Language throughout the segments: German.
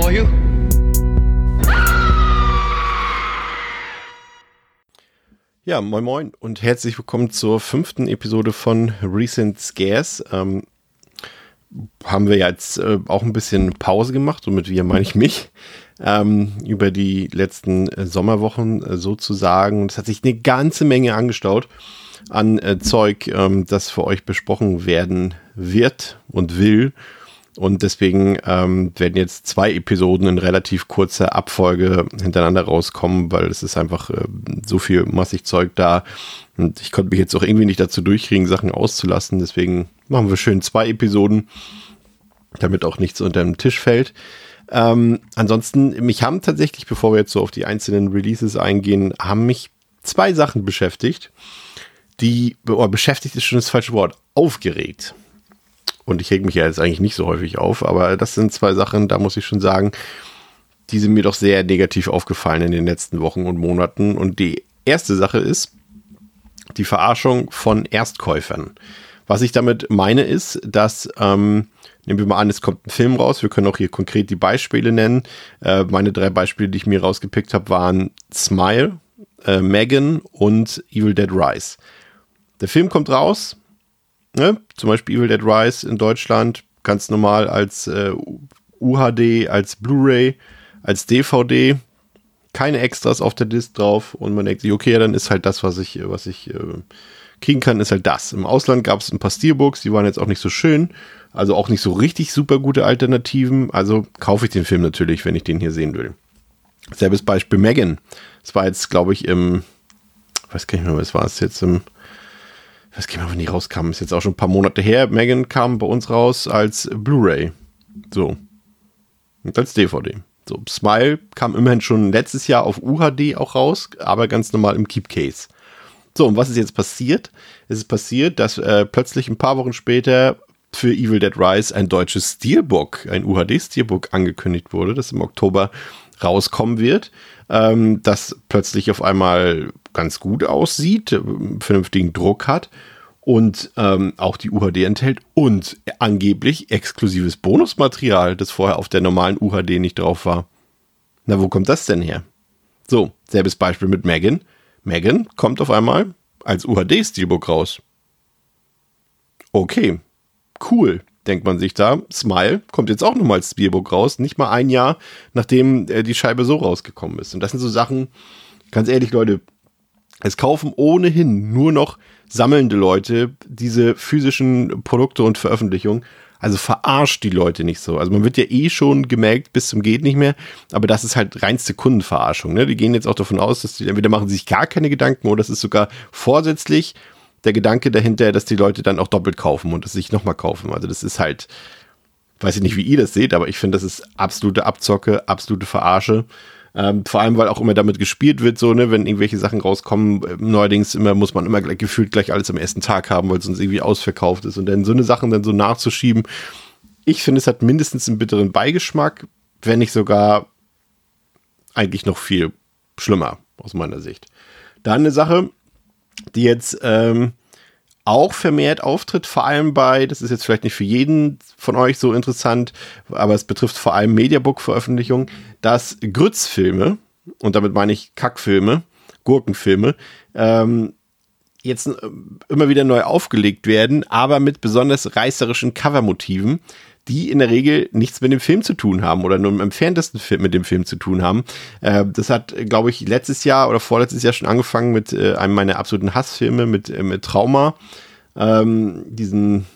For you. Ja, moin moin und herzlich willkommen zur fünften Episode von Recent Scares. Ähm, haben wir jetzt äh, auch ein bisschen Pause gemacht, und mit wir meine ich mich, ähm, über die letzten äh, Sommerwochen äh, sozusagen. Es hat sich eine ganze Menge angestaut an äh, Zeug, ähm, das für euch besprochen werden wird und will. Und deswegen ähm, werden jetzt zwei Episoden in relativ kurzer Abfolge hintereinander rauskommen, weil es ist einfach äh, so viel massig Zeug da. Und ich konnte mich jetzt auch irgendwie nicht dazu durchkriegen, Sachen auszulassen. Deswegen machen wir schön zwei Episoden, damit auch nichts unter den Tisch fällt. Ähm, ansonsten, mich haben tatsächlich, bevor wir jetzt so auf die einzelnen Releases eingehen, haben mich zwei Sachen beschäftigt, die, oh, beschäftigt ist schon das falsche Wort, aufgeregt. Und ich reg mich ja jetzt eigentlich nicht so häufig auf, aber das sind zwei Sachen, da muss ich schon sagen, die sind mir doch sehr negativ aufgefallen in den letzten Wochen und Monaten. Und die erste Sache ist die Verarschung von Erstkäufern. Was ich damit meine ist, dass, ähm, nehmen wir mal an, es kommt ein Film raus, wir können auch hier konkret die Beispiele nennen. Äh, meine drei Beispiele, die ich mir rausgepickt habe, waren Smile, äh, Megan und Evil Dead Rise. Der Film kommt raus, ne? zum Beispiel Evil Dead Rise in Deutschland, ganz normal als äh, UHD, als Blu-ray, als DVD, keine Extras auf der Disc drauf und man denkt sich, okay, ja, dann ist halt das, was ich, was ich äh, kriegen kann, ist halt das. Im Ausland gab es ein paar Steelbooks, die waren jetzt auch nicht so schön, also auch nicht so richtig super gute Alternativen, also kaufe ich den Film natürlich, wenn ich den hier sehen will. Selbes Beispiel Megan. Das war jetzt, glaube ich, im, weiß gar nicht mehr, was war es jetzt im ich weiß gar nicht wann die rauskam, ist jetzt auch schon ein paar Monate her. Megan kam bei uns raus als Blu-ray. So. Und als DVD. So, Smile kam immerhin schon letztes Jahr auf UHD auch raus, aber ganz normal im Keep Case. So, und was ist jetzt passiert? Es ist passiert, dass äh, plötzlich ein paar Wochen später für Evil Dead Rise ein deutsches Steelbook, ein UHD-Steelbook angekündigt wurde, das im Oktober rauskommen wird, ähm, das plötzlich auf einmal ganz gut aussieht, äh, vernünftigen Druck hat und ähm, auch die UHD enthält und angeblich exklusives Bonusmaterial, das vorher auf der normalen UHD nicht drauf war. Na, wo kommt das denn her? So, selbes Beispiel mit Megan. Megan kommt auf einmal als UHD-Steelbook raus. Okay, cool, denkt man sich da. Smile kommt jetzt auch nochmal als Steelbook raus, nicht mal ein Jahr, nachdem äh, die Scheibe so rausgekommen ist. Und das sind so Sachen, ganz ehrlich, Leute, es kaufen ohnehin nur noch sammelnde Leute diese physischen Produkte und Veröffentlichungen. Also verarscht die Leute nicht so. Also man wird ja eh schon gemerkt bis zum geht nicht mehr, aber das ist halt reinste Kundenverarschung. Ne? Die gehen jetzt auch davon aus, dass die entweder machen sich gar keine Gedanken oder es ist sogar vorsätzlich der Gedanke dahinter, dass die Leute dann auch doppelt kaufen und es sich nochmal kaufen. Also das ist halt, weiß ich nicht, wie ihr das seht, aber ich finde, das ist absolute Abzocke, absolute Verarsche. Ähm, vor allem, weil auch immer damit gespielt wird, so, ne, wenn irgendwelche Sachen rauskommen, äh, neuerdings immer, muss man immer gleich, gefühlt gleich alles am ersten Tag haben, weil es sonst irgendwie ausverkauft ist. Und dann so eine Sachen dann so nachzuschieben, ich finde, es hat mindestens einen bitteren Beigeschmack, wenn nicht sogar eigentlich noch viel schlimmer, aus meiner Sicht. Dann eine Sache, die jetzt ähm, auch vermehrt auftritt, vor allem bei, das ist jetzt vielleicht nicht für jeden von euch so interessant, aber es betrifft vor allem Mediabook-Veröffentlichungen, dass Grützfilme, und damit meine ich Kackfilme, Gurkenfilme, ähm, jetzt äh, immer wieder neu aufgelegt werden, aber mit besonders reißerischen Covermotiven, die in der Regel nichts mit dem Film zu tun haben oder nur im entferntesten mit dem Film zu tun haben. Äh, das hat, glaube ich, letztes Jahr oder vorletztes Jahr schon angefangen mit äh, einem meiner absoluten Hassfilme, mit, äh, mit Trauma. Ähm, diesen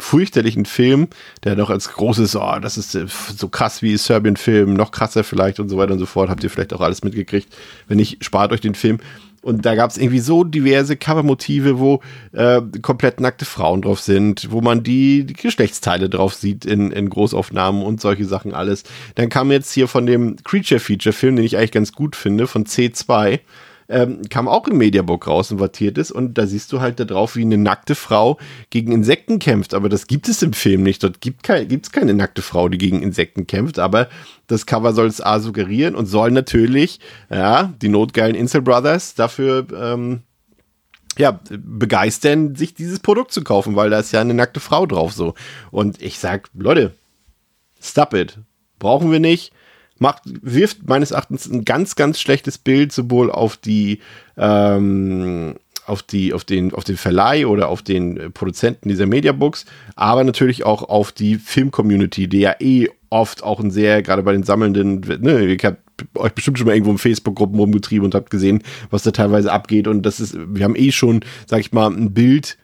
fürchterlichen Film, der noch als großes, oh, das ist äh, so krass wie Serbian-Film, noch krasser vielleicht und so weiter und so fort. Habt ihr vielleicht auch alles mitgekriegt. Wenn nicht, spart euch den Film. und da gab es irgendwie so diverse Covermotive, wo äh, komplett nackte Frauen drauf sind, wo man die, die Geschlechtsteile drauf sieht in, in Großaufnahmen und solche Sachen alles. Dann kam jetzt hier von dem Creature-Feature-Film, den ich eigentlich ganz gut finde, von C2 ähm, kam auch im Mediabook raus und wattiert ist. Und da siehst du halt da drauf, wie eine nackte Frau gegen Insekten kämpft. Aber das gibt es im Film nicht. Dort gibt es keine nackte Frau, die gegen Insekten kämpft. Aber das Cover soll es A suggerieren und soll natürlich, ja, die notgeilen Insel Brothers dafür, ähm, ja, begeistern, sich dieses Produkt zu kaufen, weil da ist ja eine nackte Frau drauf so. Und ich sag, Leute, stop it. Brauchen wir nicht macht, wirft meines Erachtens ein ganz, ganz schlechtes Bild sowohl auf die, ähm, auf die, auf den, auf den Verleih oder auf den Produzenten dieser Mediabooks, aber natürlich auch auf die Film-Community, die ja eh oft auch ein sehr, gerade bei den Sammelnden, ne, ich habe euch bestimmt schon mal irgendwo in Facebook-Gruppen rumgetrieben und habt gesehen, was da teilweise abgeht. Und das ist, wir haben eh schon, sag ich mal, ein Bild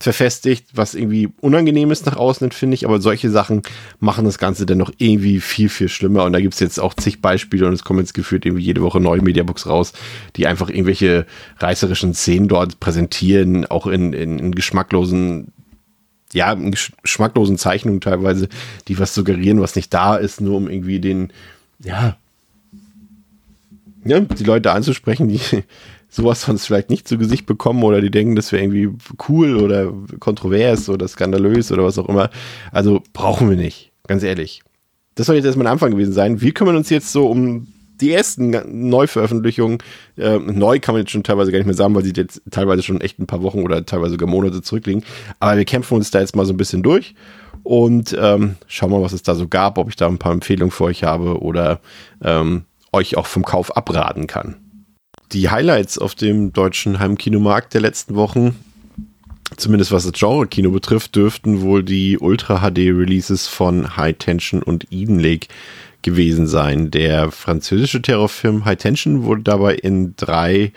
verfestigt, was irgendwie unangenehm ist nach außen, finde ich. Aber solche Sachen machen das Ganze dann noch irgendwie viel, viel schlimmer. Und da gibt es jetzt auch zig Beispiele und es kommen jetzt gefühlt irgendwie jede Woche neue Mediabooks raus, die einfach irgendwelche reißerischen Szenen dort präsentieren, auch in, in, in geschmacklosen ja, in geschmacklosen Zeichnungen teilweise, die was suggerieren, was nicht da ist, nur um irgendwie den, ja, ja, die Leute anzusprechen, die sowas sonst vielleicht nicht zu Gesicht bekommen oder die denken, das wäre irgendwie cool oder kontrovers oder skandalös oder was auch immer. Also brauchen wir nicht, ganz ehrlich. Das soll jetzt erstmal ein Anfang gewesen sein. Wir kümmern uns jetzt so um die ersten Neuveröffentlichungen. Äh, neu kann man jetzt schon teilweise gar nicht mehr sagen, weil sie jetzt teilweise schon echt ein paar Wochen oder teilweise sogar Monate zurückliegen. Aber wir kämpfen uns da jetzt mal so ein bisschen durch und ähm, schauen mal, was es da so gab, ob ich da ein paar Empfehlungen für euch habe oder ähm, euch auch vom Kauf abraten kann die Highlights auf dem deutschen Heimkinomarkt der letzten Wochen, zumindest was das Genre-Kino betrifft, dürften wohl die Ultra-HD-Releases von High Tension und Eden Lake gewesen sein. Der französische Terrorfilm High Tension wurde dabei in drei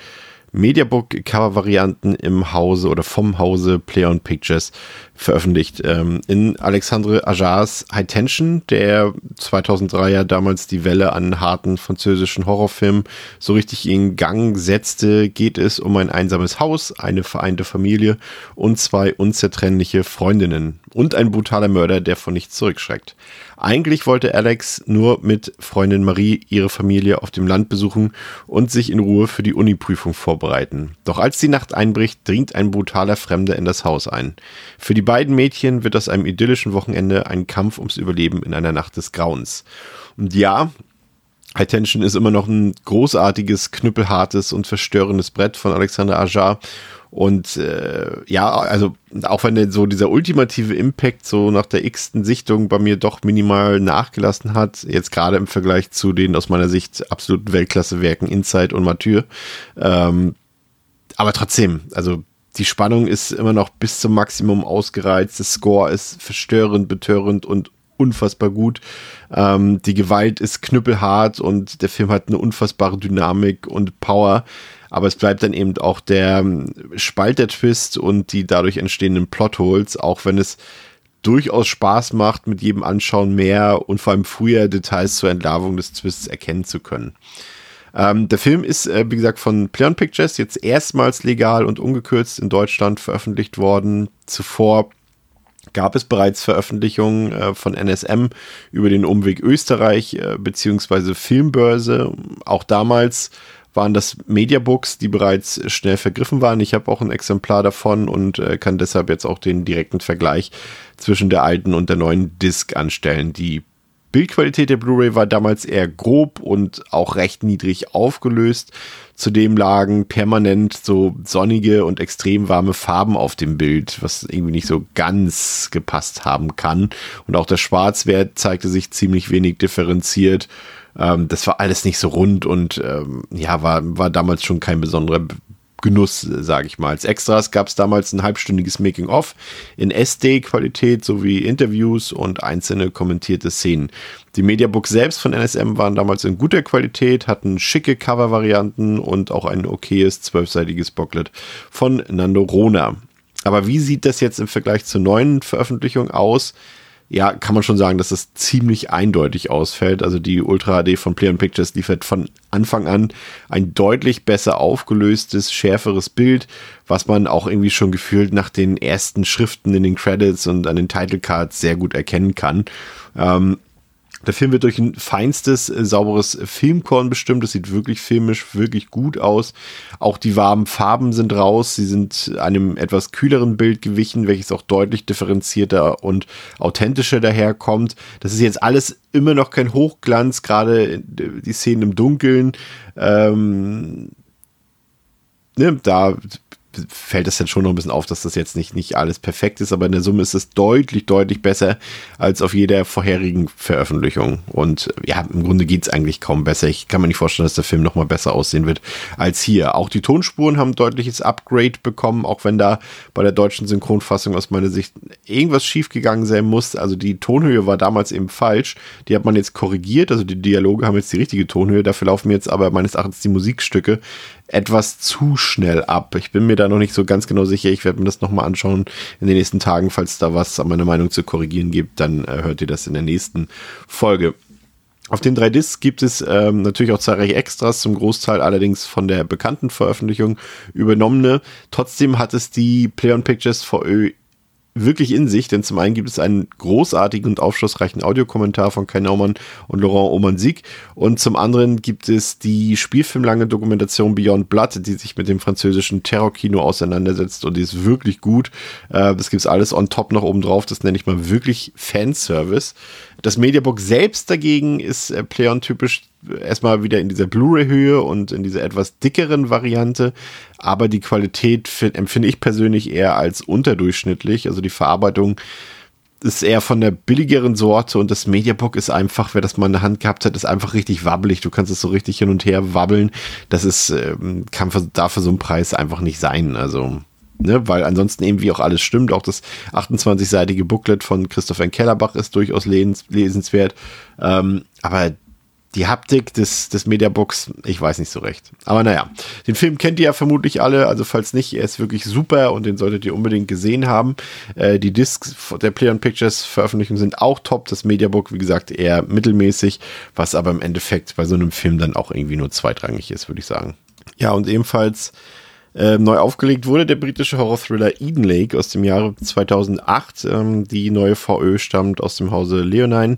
Mediabook-Cover-Varianten im Hause oder vom Hause Play on Pictures veröffentlicht. Ähm, in Alexandre Ajars High Tension, der 2003 ja damals die Welle an harten französischen Horrorfilmen so richtig in Gang setzte, geht es um ein einsames Haus, eine vereinte Familie und zwei unzertrennliche Freundinnen und ein brutaler Mörder, der von nichts zurückschreckt. Eigentlich wollte Alex nur mit Freundin Marie ihre Familie auf dem Land besuchen und sich in Ruhe für die Uniprüfung vorbereiten. Doch als die Nacht einbricht, dringt ein brutaler Fremder in das Haus ein. Für die beiden Mädchen wird aus einem idyllischen Wochenende ein Kampf ums Überleben in einer Nacht des Grauens. Und ja, High Tension ist immer noch ein großartiges, knüppelhartes und verstörendes Brett von Alexander Ajar und äh, ja, also auch wenn so dieser ultimative Impact so nach der x-ten Sichtung bei mir doch minimal nachgelassen hat, jetzt gerade im Vergleich zu den aus meiner Sicht absoluten Weltklasse-Werken Inside und Mathieu. Ähm, aber trotzdem, also die Spannung ist immer noch bis zum Maximum ausgereizt. Das Score ist verstörend, betörend und unfassbar gut. Ähm, die Gewalt ist knüppelhart und der Film hat eine unfassbare Dynamik und Power aber es bleibt dann eben auch der ähm, Spalter-Twist und die dadurch entstehenden Plotholes, auch wenn es durchaus Spaß macht, mit jedem Anschauen mehr und vor allem früher Details zur Entlarvung des Twists erkennen zu können. Ähm, der Film ist, äh, wie gesagt, von Pleon Pictures jetzt erstmals legal und ungekürzt in Deutschland veröffentlicht worden. Zuvor gab es bereits Veröffentlichungen äh, von NSM über den Umweg Österreich äh, beziehungsweise Filmbörse. Auch damals waren das Mediabooks, die bereits schnell vergriffen waren. Ich habe auch ein Exemplar davon und äh, kann deshalb jetzt auch den direkten Vergleich zwischen der alten und der neuen Disc anstellen. Die Bildqualität der Blu-ray war damals eher grob und auch recht niedrig aufgelöst. Zudem lagen permanent so sonnige und extrem warme Farben auf dem Bild, was irgendwie nicht so ganz gepasst haben kann. Und auch der Schwarzwert zeigte sich ziemlich wenig differenziert. Ähm, das war alles nicht so rund und ähm, ja, war, war damals schon kein besonderer Genuss, sage ich mal. Als Extras gab es damals ein halbstündiges Making-of in SD-Qualität sowie Interviews und einzelne kommentierte Szenen. Die Mediabooks selbst von NSM waren damals in guter Qualität, hatten schicke Cover-Varianten und auch ein okayes zwölfseitiges Booklet von Nando Rona. Aber wie sieht das jetzt im Vergleich zur neuen Veröffentlichung aus? Ja, kann man schon sagen, dass es ziemlich eindeutig ausfällt. Also die Ultra HD von Play Pictures liefert von Anfang an ein deutlich besser aufgelöstes, schärferes Bild, was man auch irgendwie schon gefühlt nach den ersten Schriften in den Credits und an den Title Cards sehr gut erkennen kann. Ähm, der Film wird durch ein feinstes, äh, sauberes Filmkorn bestimmt. Das sieht wirklich filmisch, wirklich gut aus. Auch die warmen Farben sind raus. Sie sind einem etwas kühleren Bild gewichen, welches auch deutlich differenzierter und authentischer daherkommt. Das ist jetzt alles immer noch kein Hochglanz, gerade die Szenen im Dunkeln. Ähm, ne, da fällt es dann schon noch ein bisschen auf, dass das jetzt nicht, nicht alles perfekt ist, aber in der Summe ist es deutlich, deutlich besser als auf jeder vorherigen Veröffentlichung. Und ja, im Grunde geht es eigentlich kaum besser. Ich kann mir nicht vorstellen, dass der Film nochmal besser aussehen wird als hier. Auch die Tonspuren haben ein deutliches Upgrade bekommen, auch wenn da bei der deutschen Synchronfassung aus meiner Sicht irgendwas schiefgegangen sein muss. Also die Tonhöhe war damals eben falsch. Die hat man jetzt korrigiert. Also die Dialoge haben jetzt die richtige Tonhöhe. Dafür laufen jetzt aber meines Erachtens die Musikstücke etwas zu schnell ab. Ich bin mir da noch nicht so ganz genau sicher. Ich werde mir das nochmal anschauen in den nächsten Tagen. Falls da was an meiner Meinung zu korrigieren gibt, dann äh, hört ihr das in der nächsten Folge. Auf den drei Discs gibt es ähm, natürlich auch zahlreiche Extras, zum Großteil allerdings von der bekannten Veröffentlichung übernommene. Trotzdem hat es die Play on Pictures VÖ wirklich in sich, denn zum einen gibt es einen großartigen und aufschlussreichen Audiokommentar von Kai Naumann und Laurent Omansik und zum anderen gibt es die spielfilmlange Dokumentation Beyond Blood, die sich mit dem französischen Terrorkino auseinandersetzt und die ist wirklich gut. Äh, das gibt's alles on top noch oben drauf, das nenne ich mal wirklich Fanservice. Das Mediabook selbst dagegen ist äh, Pleon-typisch erstmal wieder in dieser Blu-ray-Höhe und in dieser etwas dickeren Variante, aber die Qualität empfinde ich persönlich eher als unterdurchschnittlich. Also die Verarbeitung ist eher von der billigeren Sorte und das Mediabook ist einfach, wer das mal in der Hand gehabt hat, ist einfach richtig wabbelig. Du kannst es so richtig hin und her wabbeln. Das ist, ähm, kann für, darf für so einen Preis einfach nicht sein. Also, ne, weil ansonsten irgendwie auch alles stimmt. Auch das 28-seitige Booklet von Christoph N. Kellerbach ist durchaus lesenswert. Ähm, aber die Haptik des, des Mediabooks, ich weiß nicht so recht. Aber naja, den Film kennt ihr ja vermutlich alle, also falls nicht, er ist wirklich super und den solltet ihr unbedingt gesehen haben. Äh, die Discs der Play on Pictures Veröffentlichungen sind auch top, das Mediabook, wie gesagt, eher mittelmäßig, was aber im Endeffekt bei so einem Film dann auch irgendwie nur zweitrangig ist, würde ich sagen. Ja, und ebenfalls äh, neu aufgelegt wurde der britische Horror-Thriller Eden Lake aus dem Jahre 2008. Ähm, die neue VÖ stammt aus dem Hause Leonine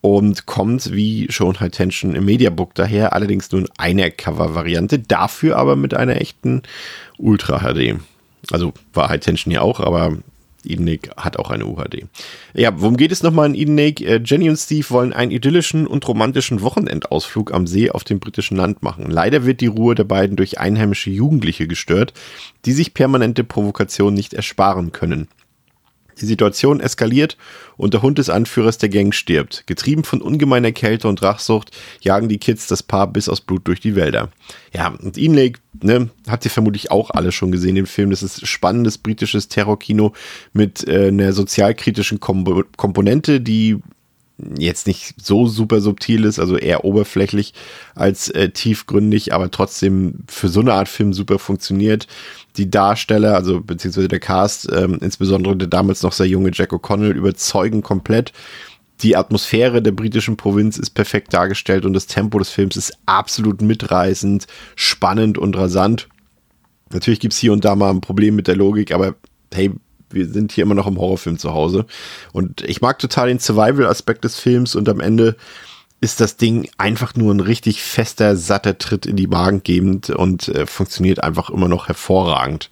und kommt wie schon High Tension im Mediabook daher, allerdings nur in einer Cover-Variante, dafür aber mit einer echten Ultra HD. Also war High Tension ja auch, aber Eden Lake hat auch eine UHD. Ja, worum geht es nochmal in Eden Lake? Äh, Jenny und Steve wollen einen idyllischen und romantischen Wochenendausflug am See auf dem britischen Land machen. Leider wird die Ruhe der beiden durch einheimische Jugendliche gestört, die sich permanente Provokationen nicht ersparen können. Die Situation eskaliert und der Hund des Anführers der Gang stirbt. Getrieben von ungemeiner Kälte und Rachsucht jagen die Kids das Paar bis aus Blut durch die Wälder. Ja, und Ian Lake, ne, habt ihr vermutlich auch alle schon gesehen, den Film. Das ist spannendes britisches Terrorkino mit äh, einer sozialkritischen Kom Komponente, die jetzt nicht so super subtil ist, also eher oberflächlich als äh, tiefgründig, aber trotzdem für so eine Art Film super funktioniert. Die Darsteller, also beziehungsweise der Cast, ähm, insbesondere der damals noch sehr junge Jack O'Connell, überzeugen komplett. Die Atmosphäre der britischen Provinz ist perfekt dargestellt und das Tempo des Films ist absolut mitreißend, spannend und rasant. Natürlich gibt's hier und da mal ein Problem mit der Logik, aber hey, wir sind hier immer noch im Horrorfilm zu Hause. Und ich mag total den Survival-Aspekt des Films und am Ende ist das Ding einfach nur ein richtig fester, satter Tritt in die Magen gebend und äh, funktioniert einfach immer noch hervorragend.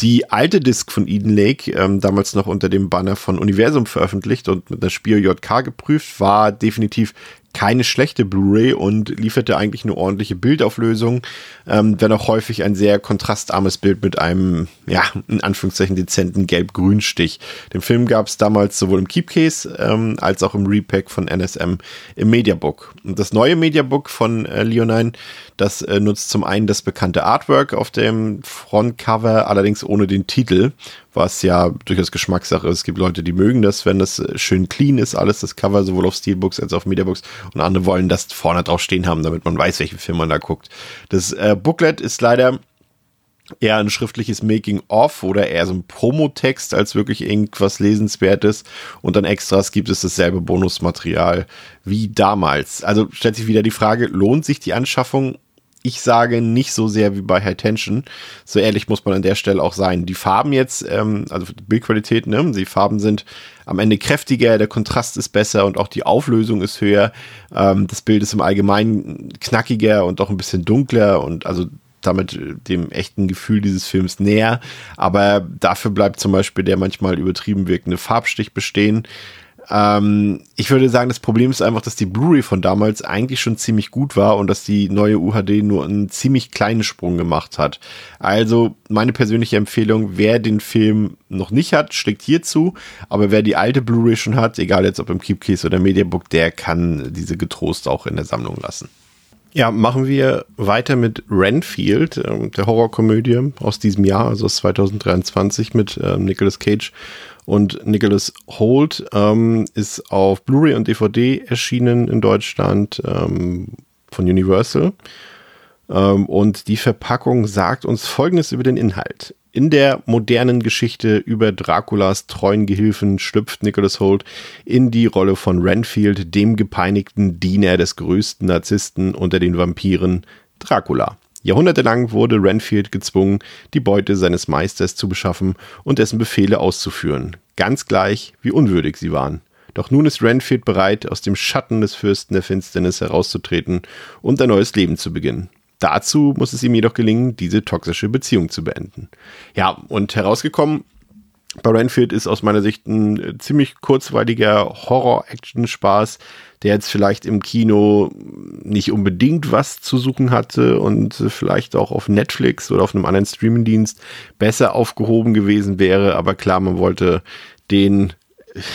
Die alte Disc von Eden Lake, ähm, damals noch unter dem Banner von Universum veröffentlicht und mit einer Spiel JK geprüft, war definitiv keine schlechte Blu-ray und lieferte eigentlich eine ordentliche Bildauflösung, ähm, wenn auch häufig ein sehr kontrastarmes Bild mit einem, ja, in Anführungszeichen dezenten Gelb-Grün-Stich. Den Film gab es damals sowohl im Keepcase ähm, als auch im Repack von NSM im Mediabook. Und das neue Mediabook von äh, Leonine, das äh, nutzt zum einen das bekannte Artwork auf dem Frontcover, allerdings ohne den Titel was ja durchaus Geschmackssache ist. Es gibt Leute, die mögen das, wenn das äh, schön clean ist, alles das Cover, sowohl auf Steelbooks als auch auf Mediabooks. Und andere wollen das vorne drauf stehen haben, damit man weiß, welchen Film man da guckt. Das äh, Booklet ist leider eher ein schriftliches Making-of oder eher so ein Promotext als wirklich irgendwas Lesenswertes. Und dann Extras gibt es dasselbe Bonusmaterial wie damals. Also stellt sich wieder die Frage, lohnt sich die Anschaffung? Ich sage nicht so sehr wie bei High Tension. So ehrlich muss man an der Stelle auch sein. Die Farben jetzt, ähm, also die Bildqualität, ne? Die Farben sind am Ende kräftiger, der Kontrast ist besser und auch die Auflösung ist höher. Ähm, das Bild ist im Allgemeinen knackiger und auch ein bisschen dunkler und also damit äh, dem echten Gefühl dieses Films näher. Aber dafür bleibt zum Beispiel der manchmal übertrieben wirkende Farbstich bestehen. Ähm, ich würde sagen, das Problem ist einfach, dass die Blu-ray von damals eigentlich schon ziemlich gut war und dass die neue UHD nur einen ziemlich kleinen Sprung gemacht hat. Also meine persönliche Empfehlung, wer den Film noch nicht hat, schlägt hier zu. Aber wer die alte Blu-ray schon hat, egal jetzt ob im Keepcase oder Mediabook, der kann diese getrost auch in der Sammlung lassen. Ja, machen wir weiter mit Renfield, äh, der Horrorkomödie aus diesem Jahr, also aus 2023 mit äh, Nicolas Cage und Nicholas Holt. Ähm, ist auf Blu-ray und DVD erschienen in Deutschland ähm, von Universal. Ähm, und die Verpackung sagt uns Folgendes über den Inhalt. In der modernen Geschichte über Draculas treuen Gehilfen schlüpft Nicholas Holt in die Rolle von Renfield, dem gepeinigten Diener des größten Narzissten unter den Vampiren, Dracula. Jahrhundertelang wurde Renfield gezwungen, die Beute seines Meisters zu beschaffen und dessen Befehle auszuführen, ganz gleich, wie unwürdig sie waren. Doch nun ist Renfield bereit, aus dem Schatten des Fürsten der Finsternis herauszutreten und ein neues Leben zu beginnen. Dazu muss es ihm jedoch gelingen, diese toxische Beziehung zu beenden. Ja, und herausgekommen bei Renfield ist aus meiner Sicht ein äh, ziemlich kurzweiliger Horror-Action-Spaß, der jetzt vielleicht im Kino nicht unbedingt was zu suchen hatte und vielleicht auch auf Netflix oder auf einem anderen Streamingdienst besser aufgehoben gewesen wäre. Aber klar, man wollte den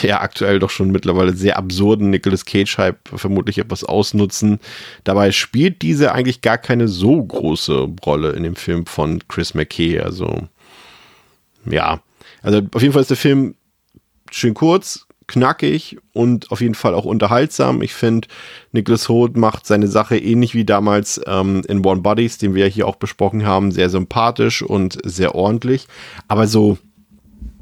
ja aktuell doch schon mittlerweile sehr absurden Nicolas Cage-Hype vermutlich etwas ausnutzen. Dabei spielt diese eigentlich gar keine so große Rolle in dem Film von Chris McKay. Also ja, also auf jeden Fall ist der Film schön kurz, knackig und auf jeden Fall auch unterhaltsam. Ich finde, Nicholas Holt macht seine Sache ähnlich wie damals ähm, in One Bodies, den wir hier auch besprochen haben, sehr sympathisch und sehr ordentlich. Aber so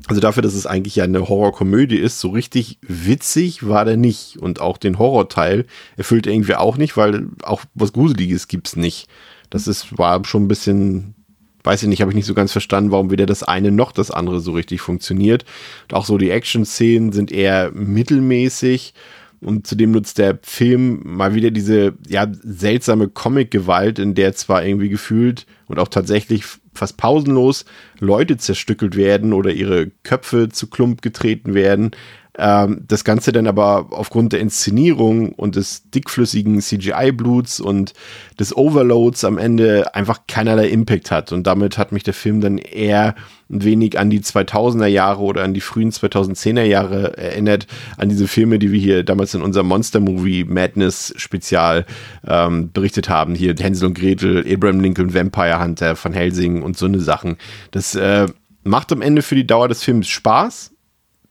also dafür, dass es eigentlich ja eine Horrorkomödie ist, so richtig witzig war der nicht. Und auch den Horrorteil erfüllt er irgendwie auch nicht, weil auch was Gruseliges gibt's nicht. Das ist, war schon ein bisschen, weiß ich nicht, habe ich nicht so ganz verstanden, warum weder das eine noch das andere so richtig funktioniert. Und auch so die Action-Szenen sind eher mittelmäßig. Und zudem nutzt der Film mal wieder diese ja, seltsame Comic-Gewalt, in der zwar irgendwie gefühlt und auch tatsächlich fast pausenlos Leute zerstückelt werden oder ihre Köpfe zu Klump getreten werden. Ähm, das Ganze dann aber aufgrund der Inszenierung und des dickflüssigen CGI-Bluts und des Overloads am Ende einfach keinerlei Impact hat. Und damit hat mich der Film dann eher ein wenig an die 2000er Jahre oder an die frühen 2010er Jahre erinnert, an diese Filme, die wir hier damals in unserem Monster Movie Madness Spezial ähm, berichtet haben. Hier Hänsel und Gretel, Abraham Lincoln, Vampire Hunter, Van Helsing und so eine Sachen. Das äh, macht am Ende für die Dauer des Films Spaß.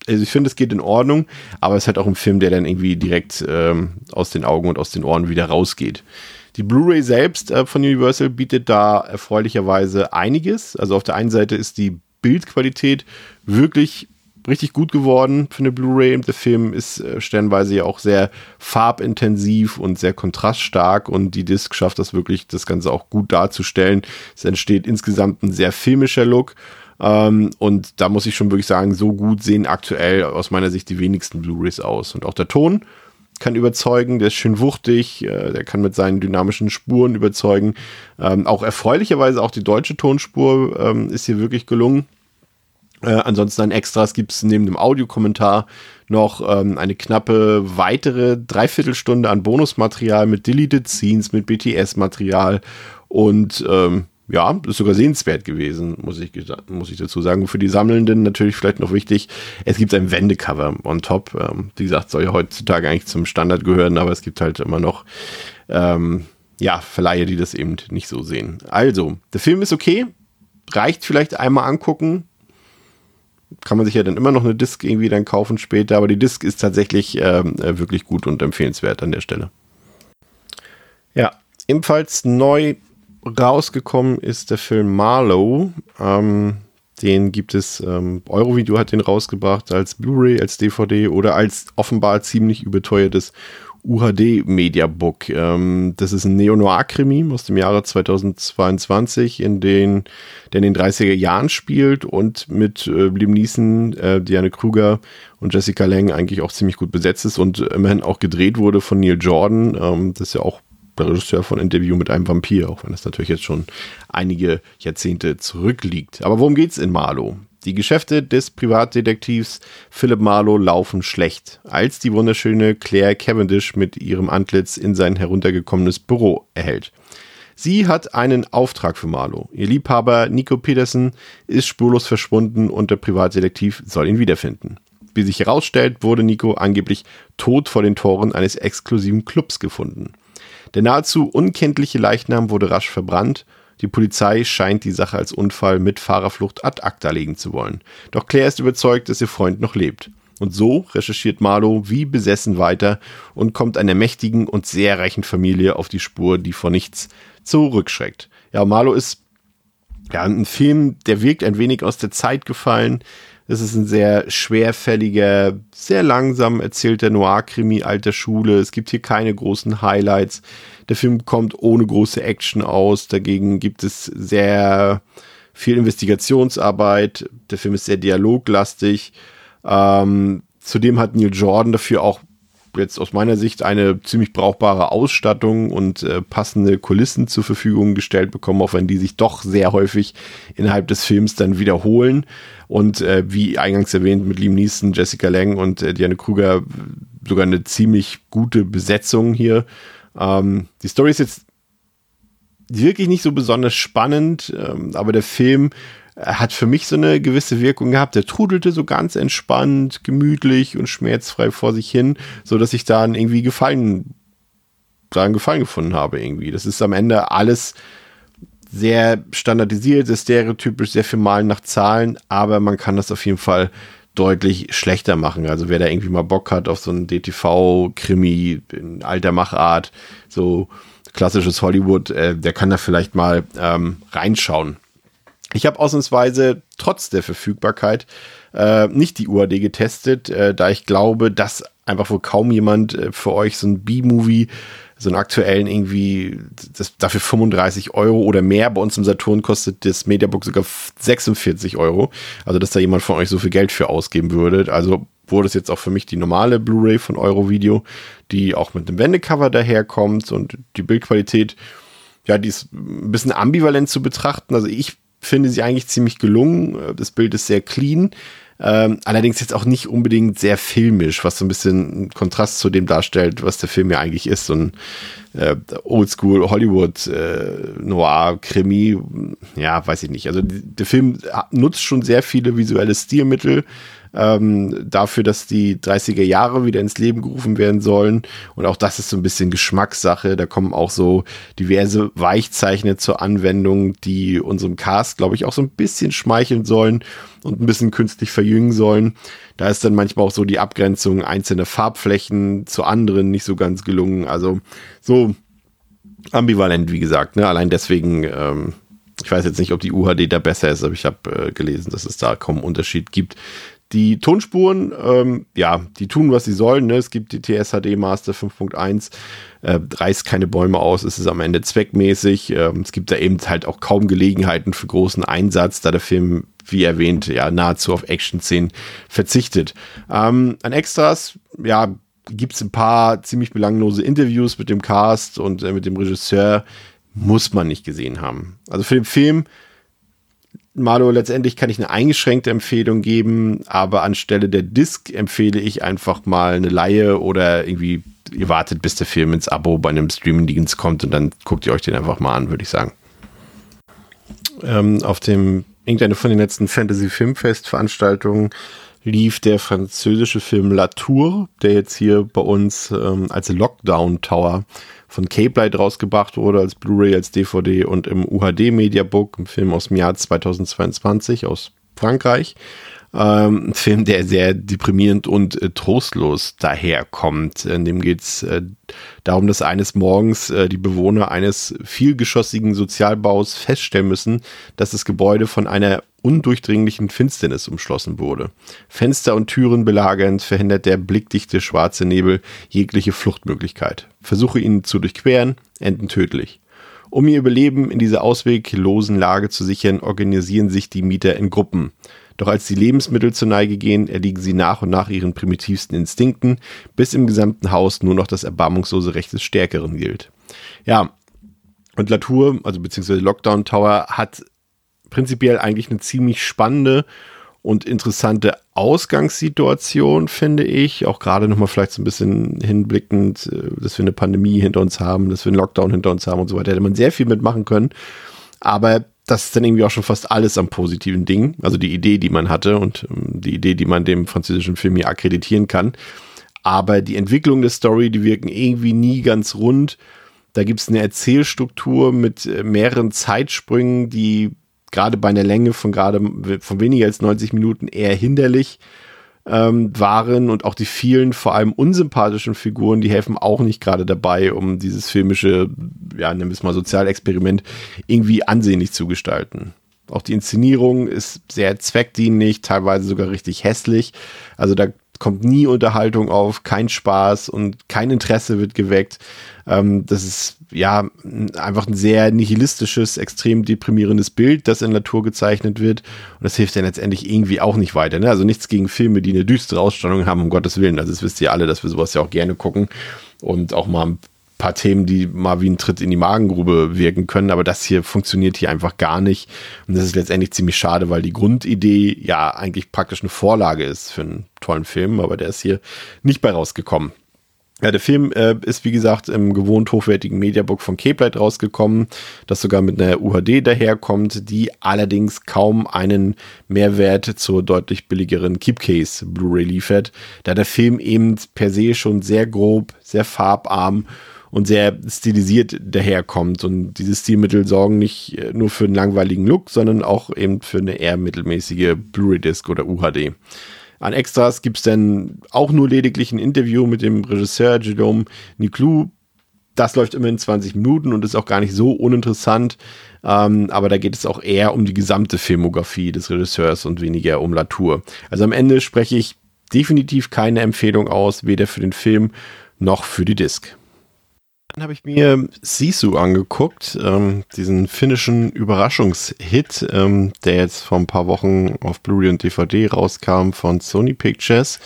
Also ich finde, es geht in Ordnung, aber es ist halt auch ein Film, der dann irgendwie direkt ähm, aus den Augen und aus den Ohren wieder rausgeht. Die Blu-ray selbst äh, von Universal bietet da erfreulicherweise einiges. Also auf der einen Seite ist die Bildqualität wirklich richtig gut geworden für eine Blu-ray. Der Film ist äh, stellenweise ja auch sehr farbintensiv und sehr kontraststark und die Disc schafft das wirklich, das Ganze auch gut darzustellen. Es entsteht insgesamt ein sehr filmischer Look. Ähm, und da muss ich schon wirklich sagen, so gut sehen aktuell aus meiner Sicht die wenigsten Blu-rays aus. Und auch der Ton kann überzeugen, der ist schön wuchtig, äh, der kann mit seinen dynamischen Spuren überzeugen. Ähm, auch erfreulicherweise auch die deutsche Tonspur ähm, ist hier wirklich gelungen. Äh, ansonsten an Extras gibt es neben dem Audiokommentar noch ähm, eine knappe weitere Dreiviertelstunde an Bonusmaterial mit Deleted Scenes, mit BTS-Material und ähm, ja, ist sogar sehenswert gewesen, muss ich, muss ich dazu sagen. Für die Sammelnden natürlich vielleicht noch wichtig, es gibt ein Wendecover on top. Ähm, wie gesagt, soll ja heutzutage eigentlich zum Standard gehören, aber es gibt halt immer noch, ähm, ja, Verleihe, die das eben nicht so sehen. Also, der Film ist okay, reicht vielleicht einmal angucken. Kann man sich ja dann immer noch eine Disc irgendwie dann kaufen später, aber die Disc ist tatsächlich ähm, äh, wirklich gut und empfehlenswert an der Stelle. Ja, ebenfalls neu rausgekommen ist der Film Marlowe. Ähm, den gibt es, ähm, Eurovideo hat den rausgebracht als Blu-ray, als DVD oder als offenbar ziemlich überteuertes UHD Mediabook. Ähm, das ist ein Neo-Noir-Krimi aus dem Jahre 2022, in den, der in den 30er Jahren spielt und mit äh, Liam Neeson, äh, Diane Kruger und Jessica Lange eigentlich auch ziemlich gut besetzt ist und immerhin auch gedreht wurde von Neil Jordan. Ähm, das ist ja auch Regisseur von Interview mit einem Vampir, auch wenn das natürlich jetzt schon einige Jahrzehnte zurückliegt. Aber worum geht's in Marlow? Die Geschäfte des Privatdetektivs Philip Marlowe laufen schlecht, als die wunderschöne Claire Cavendish mit ihrem Antlitz in sein heruntergekommenes Büro erhält. Sie hat einen Auftrag für Marlowe. Ihr Liebhaber Nico Peterson ist spurlos verschwunden und der Privatdetektiv soll ihn wiederfinden. Wie sich herausstellt, wurde Nico angeblich tot vor den Toren eines exklusiven Clubs gefunden. Der nahezu unkenntliche Leichnam wurde rasch verbrannt die Polizei scheint die Sache als Unfall mit Fahrerflucht ad acta legen zu wollen. Doch Claire ist überzeugt, dass ihr Freund noch lebt. Und so recherchiert Marlow wie besessen weiter und kommt einer mächtigen und sehr reichen Familie auf die Spur, die vor nichts zurückschreckt. Ja, Marlow ist ja, ein Film, der wirkt ein wenig aus der Zeit gefallen. Es ist ein sehr schwerfälliger, sehr langsam erzählter Noir-Krimi alter Schule. Es gibt hier keine großen Highlights. Der Film kommt ohne große Action aus. Dagegen gibt es sehr viel Investigationsarbeit. Der Film ist sehr dialoglastig. Ähm, zudem hat Neil Jordan dafür auch jetzt aus meiner Sicht eine ziemlich brauchbare Ausstattung und äh, passende Kulissen zur Verfügung gestellt bekommen, auch wenn die sich doch sehr häufig innerhalb des Films dann wiederholen. Und äh, wie eingangs erwähnt, mit Liam Neeson, Jessica Lang und äh, Diane Kruger sogar eine ziemlich gute Besetzung hier. Ähm, die Story ist jetzt wirklich nicht so besonders spannend, ähm, aber der Film hat für mich so eine gewisse Wirkung gehabt. Der trudelte so ganz entspannt, gemütlich und schmerzfrei vor sich hin, so dass ich dann irgendwie Gefallen, daran Gefallen gefunden habe irgendwie. Das ist am Ende alles sehr standardisiert, sehr stereotypisch, sehr viel Malen nach Zahlen, aber man kann das auf jeden Fall deutlich schlechter machen. Also wer da irgendwie mal Bock hat auf so einen DTV-Krimi in alter Machart, so klassisches Hollywood, äh, der kann da vielleicht mal ähm, reinschauen. Ich habe ausnahmsweise trotz der Verfügbarkeit äh, nicht die UAD getestet, äh, da ich glaube, dass einfach wohl kaum jemand äh, für euch so ein B-Movie, so einen aktuellen irgendwie, das, dafür 35 Euro oder mehr. Bei uns im Saturn kostet das Mediabook sogar 46 Euro. Also, dass da jemand von euch so viel Geld für ausgeben würde. Also wurde es jetzt auch für mich die normale Blu-ray von Eurovideo, die auch mit dem Wendecover daherkommt und die Bildqualität, ja, die ist ein bisschen ambivalent zu betrachten. Also ich finde sie eigentlich ziemlich gelungen. Das Bild ist sehr clean. Ähm, allerdings jetzt auch nicht unbedingt sehr filmisch, was so ein bisschen Kontrast zu dem darstellt, was der Film ja eigentlich ist. So ein äh, Oldschool Hollywood äh, Noir Krimi. Ja, weiß ich nicht. Also der Film nutzt schon sehr viele visuelle Stilmittel ähm, dafür, dass die 30er Jahre wieder ins Leben gerufen werden sollen. Und auch das ist so ein bisschen Geschmackssache. Da kommen auch so diverse Weichzeichner zur Anwendung, die unserem Cast, glaube ich, auch so ein bisschen schmeicheln sollen und ein bisschen künstlich verjüngen sollen. Da ist dann manchmal auch so die Abgrenzung einzelner Farbflächen zu anderen nicht so ganz gelungen. Also so ambivalent, wie gesagt. Ne? Allein deswegen, ähm, ich weiß jetzt nicht, ob die UHD da besser ist, aber ich habe äh, gelesen, dass es da kaum Unterschied gibt. Die Tonspuren, ähm, ja, die tun, was sie sollen. Ne? Es gibt die TSHD Master 5.1, äh, reißt keine Bäume aus, es ist am Ende zweckmäßig. Ähm, es gibt da eben halt auch kaum Gelegenheiten für großen Einsatz, da der Film, wie erwähnt, ja, nahezu auf Action-Szenen verzichtet. Ähm, an Extras, ja, gibt es ein paar ziemlich belanglose Interviews mit dem Cast und äh, mit dem Regisseur. Muss man nicht gesehen haben. Also für den Film Malo, letztendlich kann ich eine eingeschränkte Empfehlung geben, aber anstelle der Disc empfehle ich einfach mal eine Laie oder irgendwie, ihr wartet, bis der Film ins Abo bei einem Streamingdienst kommt und dann guckt ihr euch den einfach mal an, würde ich sagen. Ähm, auf dem, irgendeine von den letzten Fantasy-Filmfest-Veranstaltungen lief der französische Film La Tour, der jetzt hier bei uns ähm, als Lockdown Tower von Cape Light rausgebracht wurde, als Blu-ray, als DVD und im UHD Mediabook, ein Film aus dem Jahr 2022 aus Frankreich. Ähm, ein Film, der sehr deprimierend und äh, trostlos daherkommt. In dem geht es äh, darum, dass eines Morgens äh, die Bewohner eines vielgeschossigen Sozialbaus feststellen müssen, dass das Gebäude von einer undurchdringlichen Finsternis umschlossen wurde. Fenster und Türen belagernd verhindert der blickdichte schwarze Nebel jegliche Fluchtmöglichkeit. Versuche ihn zu durchqueren, enden tödlich. Um ihr Überleben in dieser ausweglosen Lage zu sichern, organisieren sich die Mieter in Gruppen. Doch als die Lebensmittel zur Neige gehen, erliegen sie nach und nach ihren primitivsten Instinkten, bis im gesamten Haus nur noch das erbarmungslose Recht des Stärkeren gilt. Ja, und Latour, also beziehungsweise Lockdown Tower, hat prinzipiell eigentlich eine ziemlich spannende und interessante Ausgangssituation, finde ich. Auch gerade nochmal vielleicht so ein bisschen hinblickend, äh, dass wir eine Pandemie hinter uns haben, dass wir einen Lockdown hinter uns haben und so weiter. Hätte man sehr viel mitmachen können. Aber das ist dann irgendwie auch schon fast alles am positiven Ding. Also die Idee, die man hatte und ähm, die Idee, die man dem französischen Film hier akkreditieren kann. Aber die Entwicklung der Story, die wirken irgendwie nie ganz rund. Da gibt es eine Erzählstruktur mit äh, mehreren Zeitsprüngen, die gerade bei einer Länge von gerade von weniger als 90 Minuten eher hinderlich ähm, waren und auch die vielen, vor allem unsympathischen Figuren, die helfen auch nicht gerade dabei, um dieses filmische, ja, nennen wir es mal Sozialexperiment irgendwie ansehnlich zu gestalten. Auch die Inszenierung ist sehr zweckdienlich, teilweise sogar richtig hässlich. Also da kommt nie Unterhaltung auf, kein Spaß und kein Interesse wird geweckt. Ähm, das ist ja einfach ein sehr nihilistisches, extrem deprimierendes Bild, das in Natur gezeichnet wird. Und das hilft ja letztendlich irgendwie auch nicht weiter. Ne? Also nichts gegen Filme, die eine düstere Ausstrahlung haben, um Gottes Willen. Also das wisst ihr alle, dass wir sowas ja auch gerne gucken und auch mal ein paar Themen, die mal wie ein Tritt in die Magengrube wirken können, aber das hier funktioniert hier einfach gar nicht. Und das ist letztendlich ziemlich schade, weil die Grundidee ja eigentlich praktisch eine Vorlage ist für einen tollen Film, aber der ist hier nicht bei rausgekommen. Ja, der Film äh, ist wie gesagt im gewohnt hochwertigen Mediabook von Cape rausgekommen, das sogar mit einer UHD daherkommt, die allerdings kaum einen Mehrwert zur deutlich billigeren Keepcase Blu-ray liefert, da der Film eben per se schon sehr grob, sehr farbarm und sehr stilisiert daherkommt. Und diese Stilmittel sorgen nicht äh, nur für einen langweiligen Look, sondern auch eben für eine eher mittelmäßige Blu-ray-Disc oder UHD. An Extras gibt es dann auch nur lediglich ein Interview mit dem Regisseur Jerome Niclou. Das läuft immer in 20 Minuten und ist auch gar nicht so uninteressant. Ähm, aber da geht es auch eher um die gesamte Filmografie des Regisseurs und weniger um Latour. Also am Ende spreche ich definitiv keine Empfehlung aus, weder für den Film noch für die Disc. Dann habe ich mir Sisu angeguckt, ähm, diesen finnischen Überraschungshit, ähm, der jetzt vor ein paar Wochen auf Blu-ray und DVD rauskam von Sony Pictures.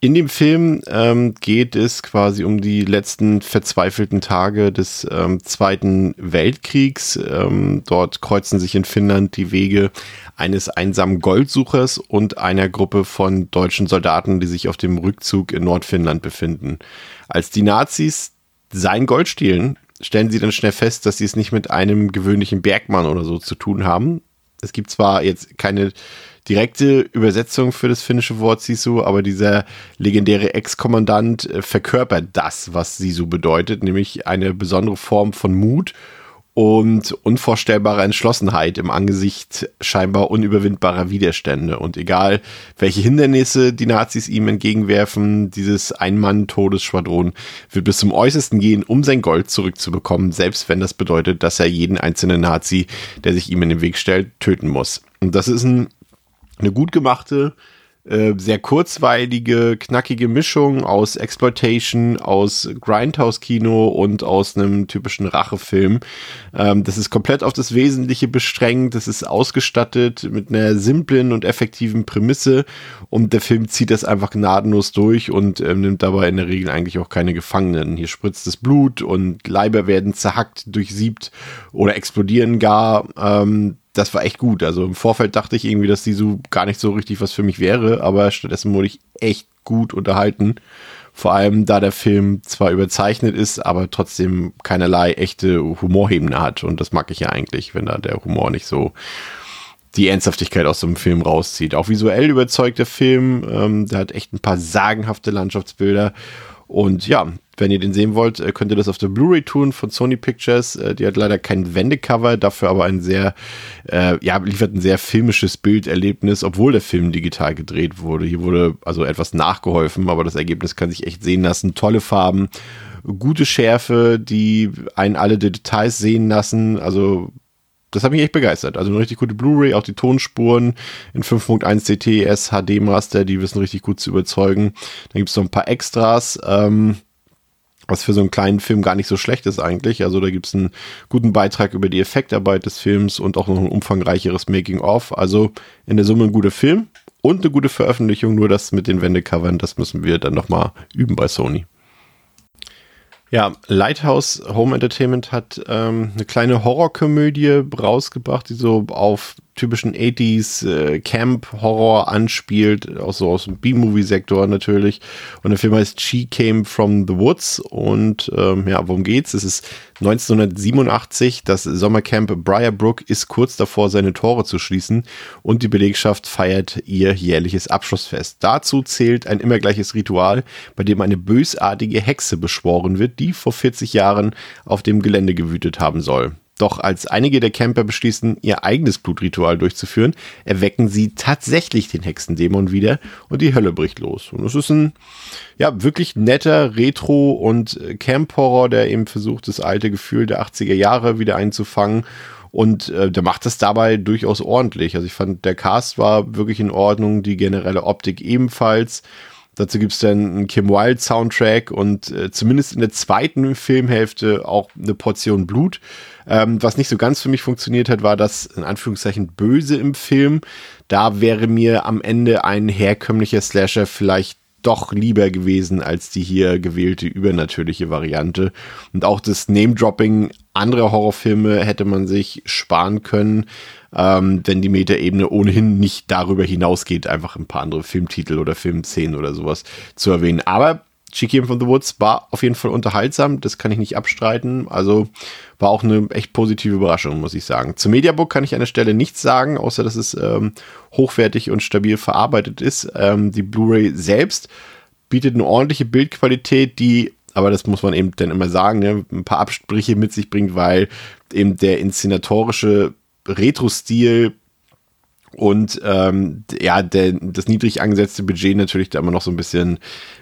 In dem Film ähm, geht es quasi um die letzten verzweifelten Tage des ähm, Zweiten Weltkriegs. Ähm, dort kreuzen sich in Finnland die Wege eines einsamen Goldsuchers und einer Gruppe von deutschen Soldaten, die sich auf dem Rückzug in Nordfinnland befinden. Als die Nazis sein Gold stehlen, stellen sie dann schnell fest, dass sie es nicht mit einem gewöhnlichen Bergmann oder so zu tun haben. Es gibt zwar jetzt keine direkte Übersetzung für das finnische Wort Sisu, aber dieser legendäre Ex-Kommandant äh, verkörpert das, was Sisu bedeutet, nämlich eine besondere Form von Mut und unvorstellbare Entschlossenheit im Angesicht scheinbar unüberwindbarer Widerstände. Und egal, welche Hindernisse die Nazis ihm entgegenwerfen, dieses Ein-Mann-Todesschwadron wird bis zum Äußersten gehen, um sein Gold zurückzubekommen, selbst wenn das bedeutet, dass er jeden einzelnen Nazi, der sich ihm in den Weg stellt, töten muss. Und das ist ein, eine gut gemachte, äh, sehr kurzweilige, knackige Mischung aus Exploitation, aus Grindhouse-Kino und aus einem typischen Rachefilm. Ähm, das ist komplett auf das Wesentliche bestrengt, das ist ausgestattet mit einer simplen und effektiven Prämisse und der Film zieht das einfach gnadenlos durch und ähm, nimmt dabei in der Regel eigentlich auch keine Gefangenen. Hier spritzt das Blut und Leiber werden zerhackt, durchsiebt oder explodieren gar. Ähm, das war echt gut. Also im Vorfeld dachte ich irgendwie, dass die so gar nicht so richtig was für mich wäre, aber stattdessen wurde ich echt gut unterhalten. Vor allem, da der Film zwar überzeichnet ist, aber trotzdem keinerlei echte Humorhebene hat. Und das mag ich ja eigentlich, wenn da der Humor nicht so die Ernsthaftigkeit aus so einem Film rauszieht. Auch visuell überzeugt der Film. Ähm, der hat echt ein paar sagenhafte Landschaftsbilder. Und ja, wenn ihr den sehen wollt, äh, könnt ihr das auf der Blu-ray tun von Sony Pictures. Äh, die hat leider kein Wendecover, dafür aber ein sehr, äh, ja, liefert ein sehr filmisches Bilderlebnis, obwohl der Film digital gedreht wurde. Hier wurde also etwas nachgeholfen, aber das Ergebnis kann sich echt sehen lassen. Tolle Farben, gute Schärfe, die einen alle Details sehen lassen. Also das hat mich echt begeistert. Also eine richtig gute Blu-ray, auch die Tonspuren in 5.1 CTS HD Master, die wissen richtig gut zu überzeugen. Dann gibt es noch ein paar Extras. Ähm, was für so einen kleinen Film gar nicht so schlecht ist eigentlich. Also da gibt es einen guten Beitrag über die Effektarbeit des Films und auch noch ein umfangreicheres Making-of. Also in der Summe ein guter Film und eine gute Veröffentlichung. Nur das mit den Wendecovern, das müssen wir dann nochmal üben bei Sony. Ja, Lighthouse Home Entertainment hat ähm, eine kleine Horrorkomödie rausgebracht, die so auf typischen 80s äh, Camp-Horror anspielt, auch so aus dem B-Movie-Sektor natürlich. Und der Film heißt She Came from the Woods. Und ähm, ja, worum geht's? Es ist 1987. Das Sommercamp Briarbrook ist kurz davor, seine Tore zu schließen und die Belegschaft feiert ihr jährliches Abschlussfest. Dazu zählt ein immer gleiches Ritual, bei dem eine bösartige Hexe beschworen wird, die vor 40 Jahren auf dem Gelände gewütet haben soll. Doch als einige der Camper beschließen, ihr eigenes Blutritual durchzuführen, erwecken sie tatsächlich den Hexendämon wieder und die Hölle bricht los. Und es ist ein, ja, wirklich netter Retro- und Camp-Horror, der eben versucht, das alte Gefühl der 80er Jahre wieder einzufangen. Und äh, der macht das dabei durchaus ordentlich. Also ich fand, der Cast war wirklich in Ordnung, die generelle Optik ebenfalls. Dazu gibt es dann einen Kim Wilde Soundtrack und äh, zumindest in der zweiten Filmhälfte auch eine Portion Blut. Ähm, was nicht so ganz für mich funktioniert hat, war das in Anführungszeichen Böse im Film. Da wäre mir am Ende ein herkömmlicher Slasher vielleicht doch lieber gewesen als die hier gewählte übernatürliche Variante. Und auch das Name-Dropping anderer Horrorfilme hätte man sich sparen können, ähm, wenn die Metaebene ohnehin nicht darüber hinausgeht, einfach ein paar andere Filmtitel oder Filmszenen oder sowas zu erwähnen. Aber Came from the Woods war auf jeden Fall unterhaltsam, das kann ich nicht abstreiten. Also war auch eine echt positive Überraschung, muss ich sagen. Zum Mediabook kann ich an der Stelle nichts sagen, außer dass es ähm, hochwertig und stabil verarbeitet ist. Ähm, die Blu-ray selbst bietet eine ordentliche Bildqualität, die aber das muss man eben dann immer sagen, ne, ein paar Absprüche mit sich bringt, weil eben der inszenatorische Retro-Stil und ähm, ja, der, das niedrig angesetzte Budget natürlich da immer noch so ein bisschen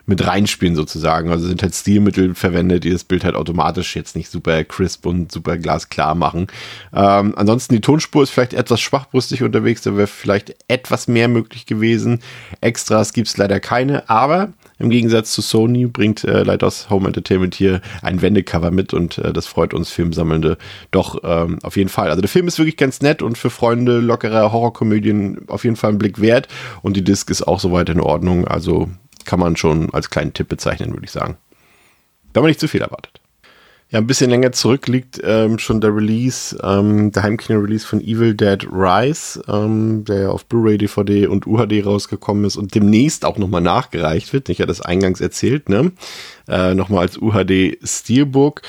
mit reinspielen sozusagen. Also sind halt Stilmittel verwendet, die das Bild halt automatisch jetzt nicht super crisp und super glasklar machen. Ähm, ansonsten die Tonspur ist vielleicht etwas schwachbrüstig unterwegs, da wäre vielleicht etwas mehr möglich gewesen. Extras gibt's leider keine, aber im Gegensatz zu Sony bringt äh, Lighthouse Home Entertainment hier ein Wendecover mit und äh, das freut uns Filmsammelnde doch ähm, auf jeden Fall. Also der Film ist wirklich ganz nett und für Freunde lockerer Horrorkomödien auf jeden Fall einen Blick wert und die Disc ist auch soweit in Ordnung. Also kann man schon als kleinen Tipp bezeichnen, würde ich sagen. Da man nicht zu viel erwartet. Ja, ein bisschen länger zurück liegt ähm, schon der Release, ähm, der Heimkino-Release von Evil Dead Rise, ähm, der ja auf Blu-ray, DVD und UHD rausgekommen ist und demnächst auch nochmal nachgereicht wird. Ich hatte das eingangs erzählt, ne? Äh, nochmal als UHD Steelbook.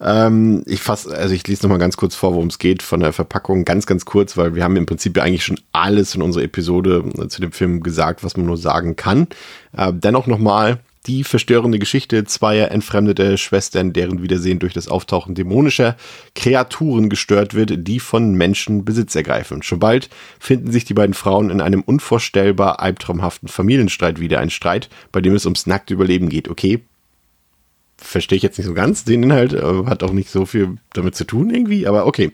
Ähm, ich fasse, also ich lese nochmal ganz kurz vor, worum es geht von der Verpackung. Ganz, ganz kurz, weil wir haben im Prinzip ja eigentlich schon alles in unserer Episode äh, zu dem Film gesagt, was man nur sagen kann. Äh, dennoch nochmal, die verstörende Geschichte zweier entfremdeter Schwestern, deren Wiedersehen durch das Auftauchen dämonischer Kreaturen gestört wird, die von Menschen Besitz ergreifen. Schon bald finden sich die beiden Frauen in einem unvorstellbar albtraumhaften Familienstreit wieder. Ein Streit, bei dem es ums nackte Überleben geht. Okay, verstehe ich jetzt nicht so ganz den Inhalt, äh, hat auch nicht so viel damit zu tun irgendwie, aber okay.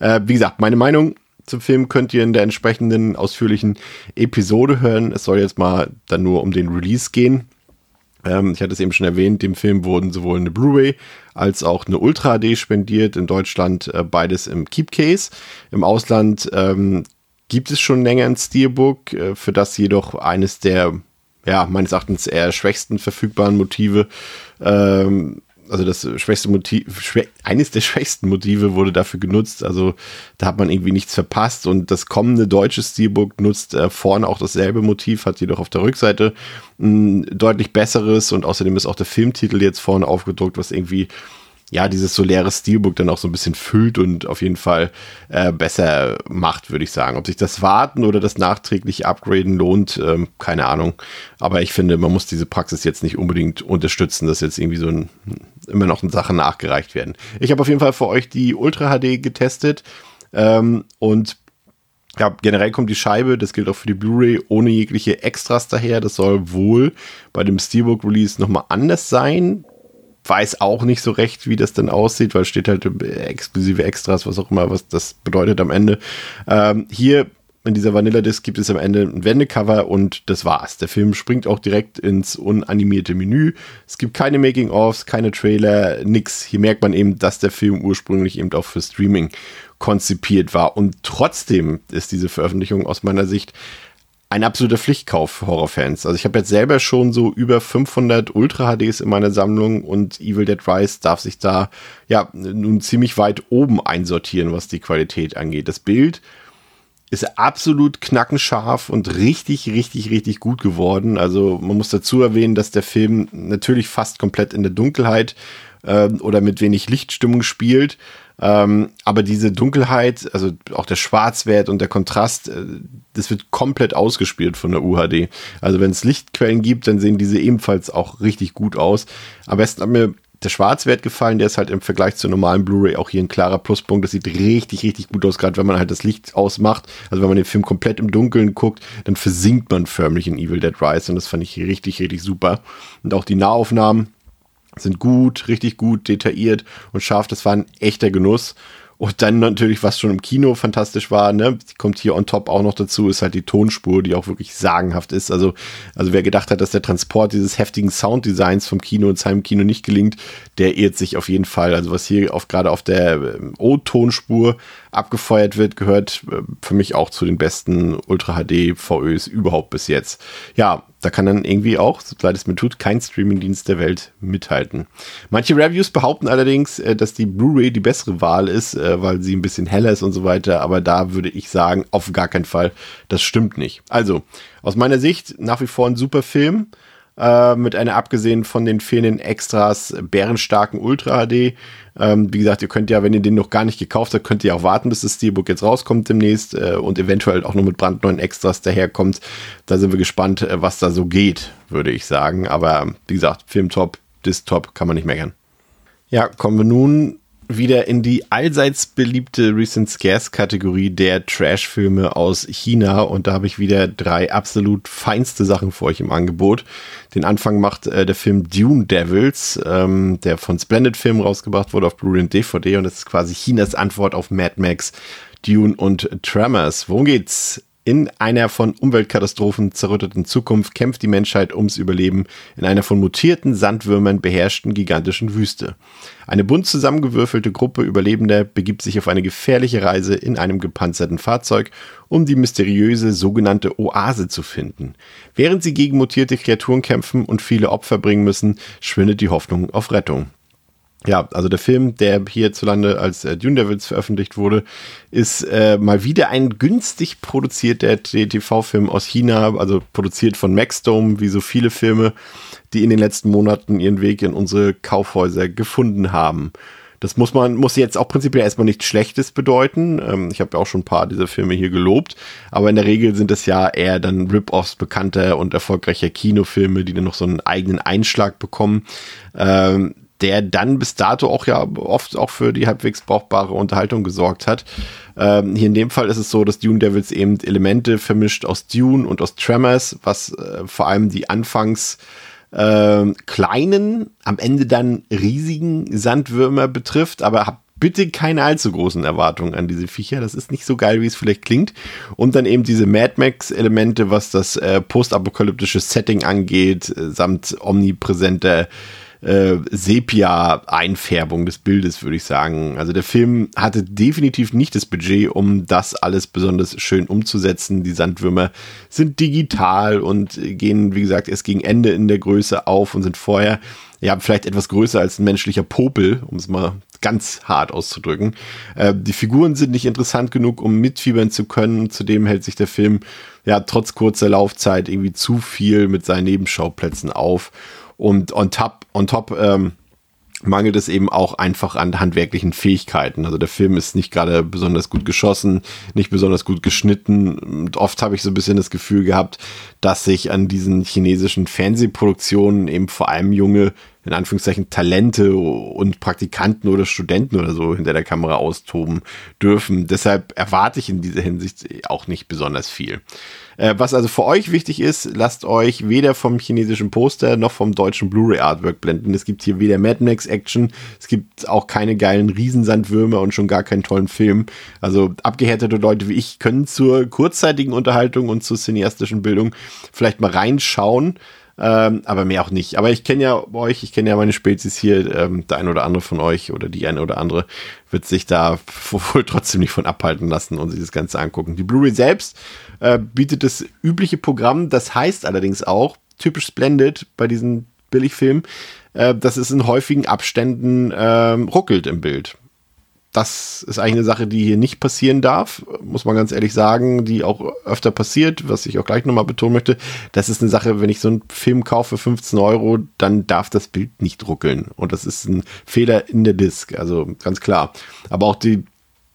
Äh, wie gesagt, meine Meinung zum Film könnt ihr in der entsprechenden ausführlichen Episode hören. Es soll jetzt mal dann nur um den Release gehen. Ähm, ich hatte es eben schon erwähnt, dem Film wurden sowohl eine Blu-ray als auch eine Ultra HD spendiert. In Deutschland äh, beides im Keep Case. Im Ausland ähm, gibt es schon länger ein Steelbook, äh, für das jedoch eines der, ja, meines Erachtens eher schwächsten verfügbaren Motive ähm, also das schwächste Motiv, schwä eines der schwächsten Motive wurde dafür genutzt. Also da hat man irgendwie nichts verpasst und das kommende deutsche Steelbook nutzt äh, vorne auch dasselbe Motiv, hat jedoch auf der Rückseite ein deutlich besseres und außerdem ist auch der Filmtitel jetzt vorne aufgedruckt, was irgendwie ja, dieses soläre Steelbook dann auch so ein bisschen füllt und auf jeden Fall äh, besser macht, würde ich sagen. Ob sich das Warten oder das nachträglich Upgraden lohnt, ähm, keine Ahnung. Aber ich finde, man muss diese Praxis jetzt nicht unbedingt unterstützen, dass jetzt irgendwie so ein, immer noch Sachen nachgereicht werden. Ich habe auf jeden Fall für euch die Ultra HD getestet ähm, und ja, generell kommt die Scheibe, das gilt auch für die Blu-ray, ohne jegliche Extras daher. Das soll wohl bei dem Steelbook Release nochmal anders sein weiß auch nicht so recht, wie das dann aussieht, weil steht halt exklusive Extras, was auch immer, was das bedeutet am Ende. Ähm, hier in dieser Vanilla-Disc gibt es am Ende ein Wendecover und das war's. Der Film springt auch direkt ins unanimierte Menü. Es gibt keine Making-ofs, keine Trailer, nix. Hier merkt man eben, dass der Film ursprünglich eben auch für Streaming konzipiert war. Und trotzdem ist diese Veröffentlichung aus meiner Sicht ein absoluter Pflichtkauf für Horrorfans. Also ich habe jetzt selber schon so über 500 Ultra HDs in meiner Sammlung und Evil Dead Rise darf sich da ja nun ziemlich weit oben einsortieren, was die Qualität angeht. Das Bild ist absolut knackenscharf und richtig, richtig, richtig gut geworden. Also man muss dazu erwähnen, dass der Film natürlich fast komplett in der Dunkelheit äh, oder mit wenig Lichtstimmung spielt. Ähm, aber diese Dunkelheit, also auch der Schwarzwert und der Kontrast, äh, das wird komplett ausgespielt von der UHD. Also wenn es Lichtquellen gibt, dann sehen diese ebenfalls auch richtig gut aus. Am besten hat mir der Schwarzwert gefallen, der ist halt im Vergleich zur normalen Blu-ray auch hier ein klarer Pluspunkt. Das sieht richtig, richtig gut aus, gerade wenn man halt das Licht ausmacht. Also wenn man den Film komplett im Dunkeln guckt, dann versinkt man förmlich in Evil Dead Rise und das fand ich richtig, richtig super. Und auch die Nahaufnahmen, sind gut, richtig gut, detailliert und scharf. Das war ein echter Genuss. Und dann natürlich, was schon im Kino fantastisch war, ne, kommt hier on top auch noch dazu, ist halt die Tonspur, die auch wirklich sagenhaft ist. Also, also wer gedacht hat, dass der Transport dieses heftigen Sounddesigns vom Kino ins Heimkino nicht gelingt, der irrt sich auf jeden Fall. Also was hier auf, gerade auf der ähm, O-Tonspur abgefeuert wird, gehört äh, für mich auch zu den besten Ultra HD VÖs überhaupt bis jetzt. Ja, da kann dann irgendwie auch, so leid es mir tut, kein Streamingdienst der Welt mithalten. Manche Reviews behaupten allerdings, äh, dass die Blu-ray die bessere Wahl ist, äh, weil sie ein bisschen heller ist und so weiter. Aber da würde ich sagen, auf gar keinen Fall, das stimmt nicht. Also, aus meiner Sicht nach wie vor ein super Film äh, mit einer abgesehen von den fehlenden Extras bärenstarken Ultra HD. Ähm, wie gesagt, ihr könnt ja, wenn ihr den noch gar nicht gekauft habt, könnt ihr auch warten, bis das Steelbook jetzt rauskommt demnächst äh, und eventuell auch noch mit brandneuen Extras daherkommt. Da sind wir gespannt, äh, was da so geht, würde ich sagen. Aber wie gesagt, Film top, Disc top, kann man nicht meckern. Ja, kommen wir nun wieder in die allseits beliebte Recent Scares Kategorie der Trash-Filme aus China und da habe ich wieder drei absolut feinste Sachen für euch im Angebot. Den Anfang macht äh, der Film Dune Devils, ähm, der von Splendid Film rausgebracht wurde auf Blu-ray und DVD und das ist quasi Chinas Antwort auf Mad Max, Dune und Tremors. Worum geht's? In einer von Umweltkatastrophen zerrütteten Zukunft kämpft die Menschheit ums Überleben in einer von mutierten Sandwürmern beherrschten gigantischen Wüste. Eine bunt zusammengewürfelte Gruppe Überlebender begibt sich auf eine gefährliche Reise in einem gepanzerten Fahrzeug, um die mysteriöse sogenannte Oase zu finden. Während sie gegen mutierte Kreaturen kämpfen und viele Opfer bringen müssen, schwindet die Hoffnung auf Rettung. Ja, also der Film, der hierzulande als äh, Dune Devils veröffentlicht wurde, ist äh, mal wieder ein günstig produzierter TV-Film aus China, also produziert von Maxdome, wie so viele Filme, die in den letzten Monaten ihren Weg in unsere Kaufhäuser gefunden haben. Das muss man, muss jetzt auch prinzipiell erstmal nichts Schlechtes bedeuten. Ähm, ich habe ja auch schon ein paar dieser Filme hier gelobt, aber in der Regel sind es ja eher dann Rip-Offs bekannter und erfolgreicher Kinofilme, die dann noch so einen eigenen Einschlag bekommen. Ähm, der dann bis dato auch ja oft auch für die halbwegs brauchbare Unterhaltung gesorgt hat. Ähm, hier in dem Fall ist es so, dass Dune Devils eben Elemente vermischt aus Dune und aus Tremors, was äh, vor allem die anfangs äh, kleinen, am Ende dann riesigen Sandwürmer betrifft, aber habt bitte keine allzu großen Erwartungen an diese Viecher. Das ist nicht so geil, wie es vielleicht klingt. Und dann eben diese Mad Max-Elemente, was das äh, postapokalyptische Setting angeht, äh, samt omnipräsenter äh, Sepia-Einfärbung des Bildes, würde ich sagen. Also der Film hatte definitiv nicht das Budget, um das alles besonders schön umzusetzen. Die Sandwürmer sind digital und gehen, wie gesagt, erst gegen Ende in der Größe auf und sind vorher ja, vielleicht etwas größer als ein menschlicher Popel, um es mal ganz hart auszudrücken. Äh, die Figuren sind nicht interessant genug, um mitfiebern zu können. Zudem hält sich der Film ja trotz kurzer Laufzeit irgendwie zu viel mit seinen Nebenschauplätzen auf. Und on top, on top ähm, mangelt es eben auch einfach an handwerklichen Fähigkeiten. Also der Film ist nicht gerade besonders gut geschossen, nicht besonders gut geschnitten. Und oft habe ich so ein bisschen das Gefühl gehabt, dass sich an diesen chinesischen Fernsehproduktionen eben vor allem junge in Anführungszeichen Talente und Praktikanten oder Studenten oder so hinter der Kamera austoben dürfen. Deshalb erwarte ich in dieser Hinsicht auch nicht besonders viel. Äh, was also für euch wichtig ist, lasst euch weder vom chinesischen Poster noch vom deutschen Blu-ray Artwork blenden. Es gibt hier weder Mad Max Action, es gibt auch keine geilen Riesensandwürmer und schon gar keinen tollen Film. Also abgehärtete Leute wie ich können zur kurzzeitigen Unterhaltung und zur cineastischen Bildung vielleicht mal reinschauen. Ähm, aber mehr auch nicht. Aber ich kenne ja euch, ich kenne ja meine Spezies hier, ähm, der ein oder andere von euch oder die eine oder andere wird sich da wohl trotzdem nicht von abhalten lassen und sich das Ganze angucken. Die Blu-ray selbst äh, bietet das übliche Programm, das heißt allerdings auch, typisch Splendid bei diesen Billigfilmen, äh, dass es in häufigen Abständen äh, ruckelt im Bild das ist eigentlich eine Sache, die hier nicht passieren darf, muss man ganz ehrlich sagen, die auch öfter passiert, was ich auch gleich nochmal betonen möchte. Das ist eine Sache, wenn ich so einen Film kaufe für 15 Euro, dann darf das Bild nicht ruckeln. Und das ist ein Fehler in der Disk, also ganz klar. Aber auch die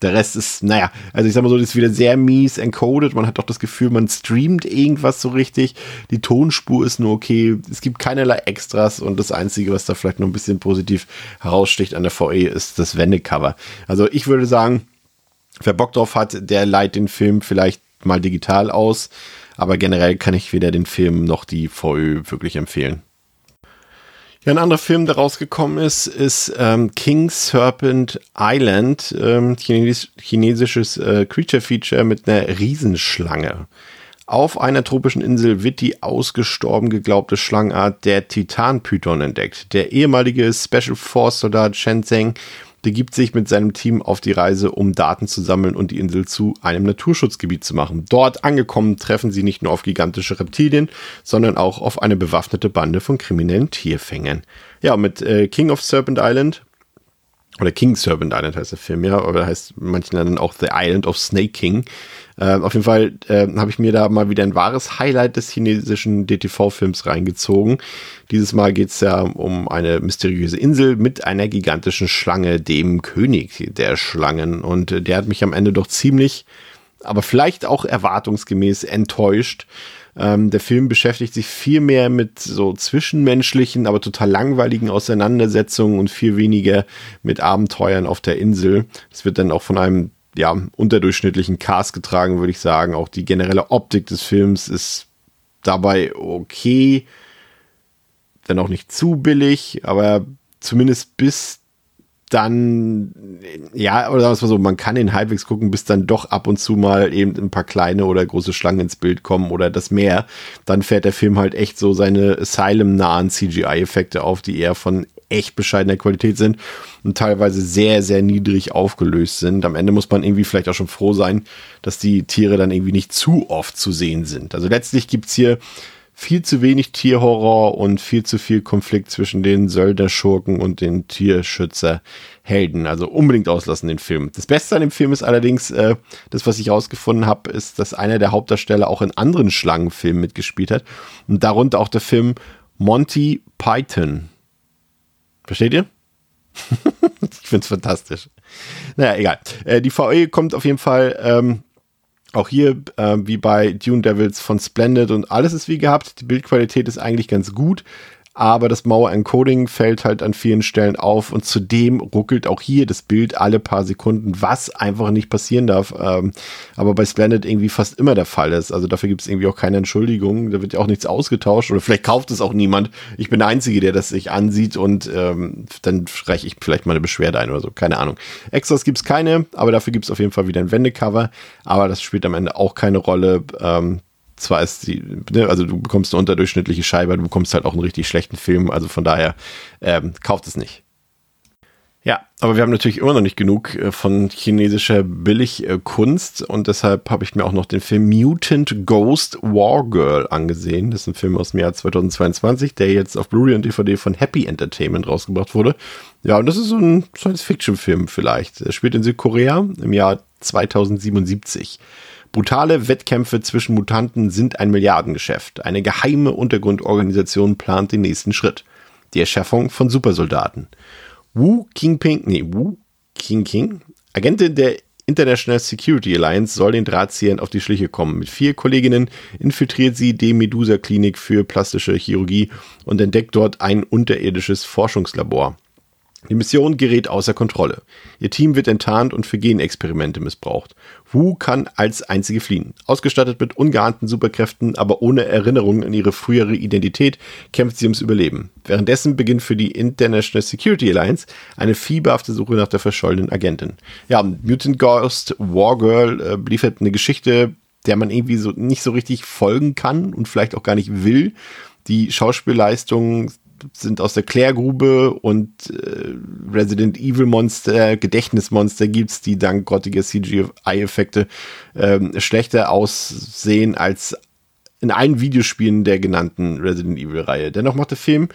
der Rest ist, naja, also ich sag mal so, das ist wieder sehr mies encoded. Man hat doch das Gefühl, man streamt irgendwas so richtig. Die Tonspur ist nur okay. Es gibt keinerlei Extras und das Einzige, was da vielleicht noch ein bisschen positiv heraussticht an der VE, ist das Wendecover. Also ich würde sagen, wer Bock drauf hat, der leiht den Film vielleicht mal digital aus. Aber generell kann ich weder den Film noch die VE wirklich empfehlen. Ja, ein anderer Film, der rausgekommen ist, ist ähm, King Serpent Island, ähm, chines chinesisches äh, Creature-Feature mit einer Riesenschlange. Auf einer tropischen Insel wird die ausgestorben geglaubte Schlangenart der Titan-Python entdeckt. Der ehemalige Special Force-Soldat Shenzeng begibt sich mit seinem Team auf die Reise, um Daten zu sammeln und die Insel zu einem Naturschutzgebiet zu machen. Dort angekommen treffen sie nicht nur auf gigantische Reptilien, sondern auch auf eine bewaffnete Bande von kriminellen Tierfängern. Ja, mit äh, King of Serpent Island oder King Serpent Island heißt der Film, ja, oder heißt manchen dann auch The Island of Snake King. Äh, auf jeden Fall äh, habe ich mir da mal wieder ein wahres Highlight des chinesischen DTV-Films reingezogen. Dieses Mal geht es ja um eine mysteriöse Insel mit einer gigantischen Schlange, dem König der Schlangen. Und äh, der hat mich am Ende doch ziemlich, aber vielleicht auch erwartungsgemäß enttäuscht. Ähm, der Film beschäftigt sich viel mehr mit so zwischenmenschlichen, aber total langweiligen Auseinandersetzungen und viel weniger mit Abenteuern auf der Insel. Es wird dann auch von einem ja, unterdurchschnittlichen Cast getragen, würde ich sagen. Auch die generelle Optik des Films ist dabei okay, wenn auch nicht zu billig, aber zumindest bis dann, ja, oder sagen wir so, man kann ihn halbwegs gucken, bis dann doch ab und zu mal eben ein paar kleine oder große Schlangen ins Bild kommen oder das Meer. Dann fährt der Film halt echt so seine Asylum-nahen CGI-Effekte auf, die eher von echt bescheidener Qualität sind und teilweise sehr, sehr niedrig aufgelöst sind. Am Ende muss man irgendwie vielleicht auch schon froh sein, dass die Tiere dann irgendwie nicht zu oft zu sehen sind. Also letztlich gibt's hier viel zu wenig Tierhorror und viel zu viel Konflikt zwischen den Söldnerschurken und den Tierschützerhelden. Also unbedingt auslassen den Film. Das Beste an dem Film ist allerdings, äh, das, was ich rausgefunden habe, ist, dass einer der Hauptdarsteller auch in anderen Schlangenfilmen mitgespielt hat. Und darunter auch der Film Monty Python. Versteht ihr? ich find's fantastisch. Naja, egal. Äh, die VE kommt auf jeden Fall ähm, auch hier, äh, wie bei Dune Devils von Splendid und alles ist wie gehabt. Die Bildqualität ist eigentlich ganz gut aber das Mauer-Encoding fällt halt an vielen Stellen auf und zudem ruckelt auch hier das Bild alle paar Sekunden, was einfach nicht passieren darf, ähm, aber bei Splendid irgendwie fast immer der Fall ist. Also dafür gibt es irgendwie auch keine Entschuldigung, da wird ja auch nichts ausgetauscht oder vielleicht kauft es auch niemand. Ich bin der Einzige, der das sich ansieht und ähm, dann reiche ich vielleicht mal eine Beschwerde ein oder so, keine Ahnung. Extras gibt es keine, aber dafür gibt es auf jeden Fall wieder ein Wendecover, aber das spielt am Ende auch keine Rolle. Ähm, zwar ist die, ne, also du bekommst eine unterdurchschnittliche Scheibe, du bekommst halt auch einen richtig schlechten Film, also von daher ähm, kauft es nicht. Ja, aber wir haben natürlich immer noch nicht genug äh, von chinesischer Billigkunst äh, und deshalb habe ich mir auch noch den Film Mutant Ghost War Girl angesehen. Das ist ein Film aus dem Jahr 2022, der jetzt auf Blu-ray und DVD von Happy Entertainment rausgebracht wurde. Ja, und das ist so ein Science-Fiction-Film vielleicht. Er spielt in Südkorea im Jahr 2077. Brutale Wettkämpfe zwischen Mutanten sind ein Milliardengeschäft. Eine geheime Untergrundorganisation plant den nächsten Schritt. Die Erschaffung von Supersoldaten. Wu Kingping, nee, Wu King King, Agentin der International Security Alliance soll den Drahtziehern auf die Schliche kommen. Mit vier Kolleginnen infiltriert sie die Medusa Klinik für plastische Chirurgie und entdeckt dort ein unterirdisches Forschungslabor. Die Mission gerät außer Kontrolle. Ihr Team wird enttarnt und für Genexperimente missbraucht. Wu kann als einzige fliehen. Ausgestattet mit ungeahnten Superkräften, aber ohne Erinnerung an ihre frühere Identität, kämpft sie ums Überleben. Währenddessen beginnt für die International Security Alliance eine fieberhafte Suche nach der verschollenen Agentin. Ja, Mutant Ghost Wargirl äh, liefert eine Geschichte, der man irgendwie so nicht so richtig folgen kann und vielleicht auch gar nicht will. Die Schauspielleistungen sind aus der Klärgrube und äh, Resident Evil Monster, Gedächtnismonster gibt's, die dank grottiger CGI-Effekte ähm, schlechter aussehen als in allen Videospielen der genannten Resident Evil-Reihe. Dennoch macht der Film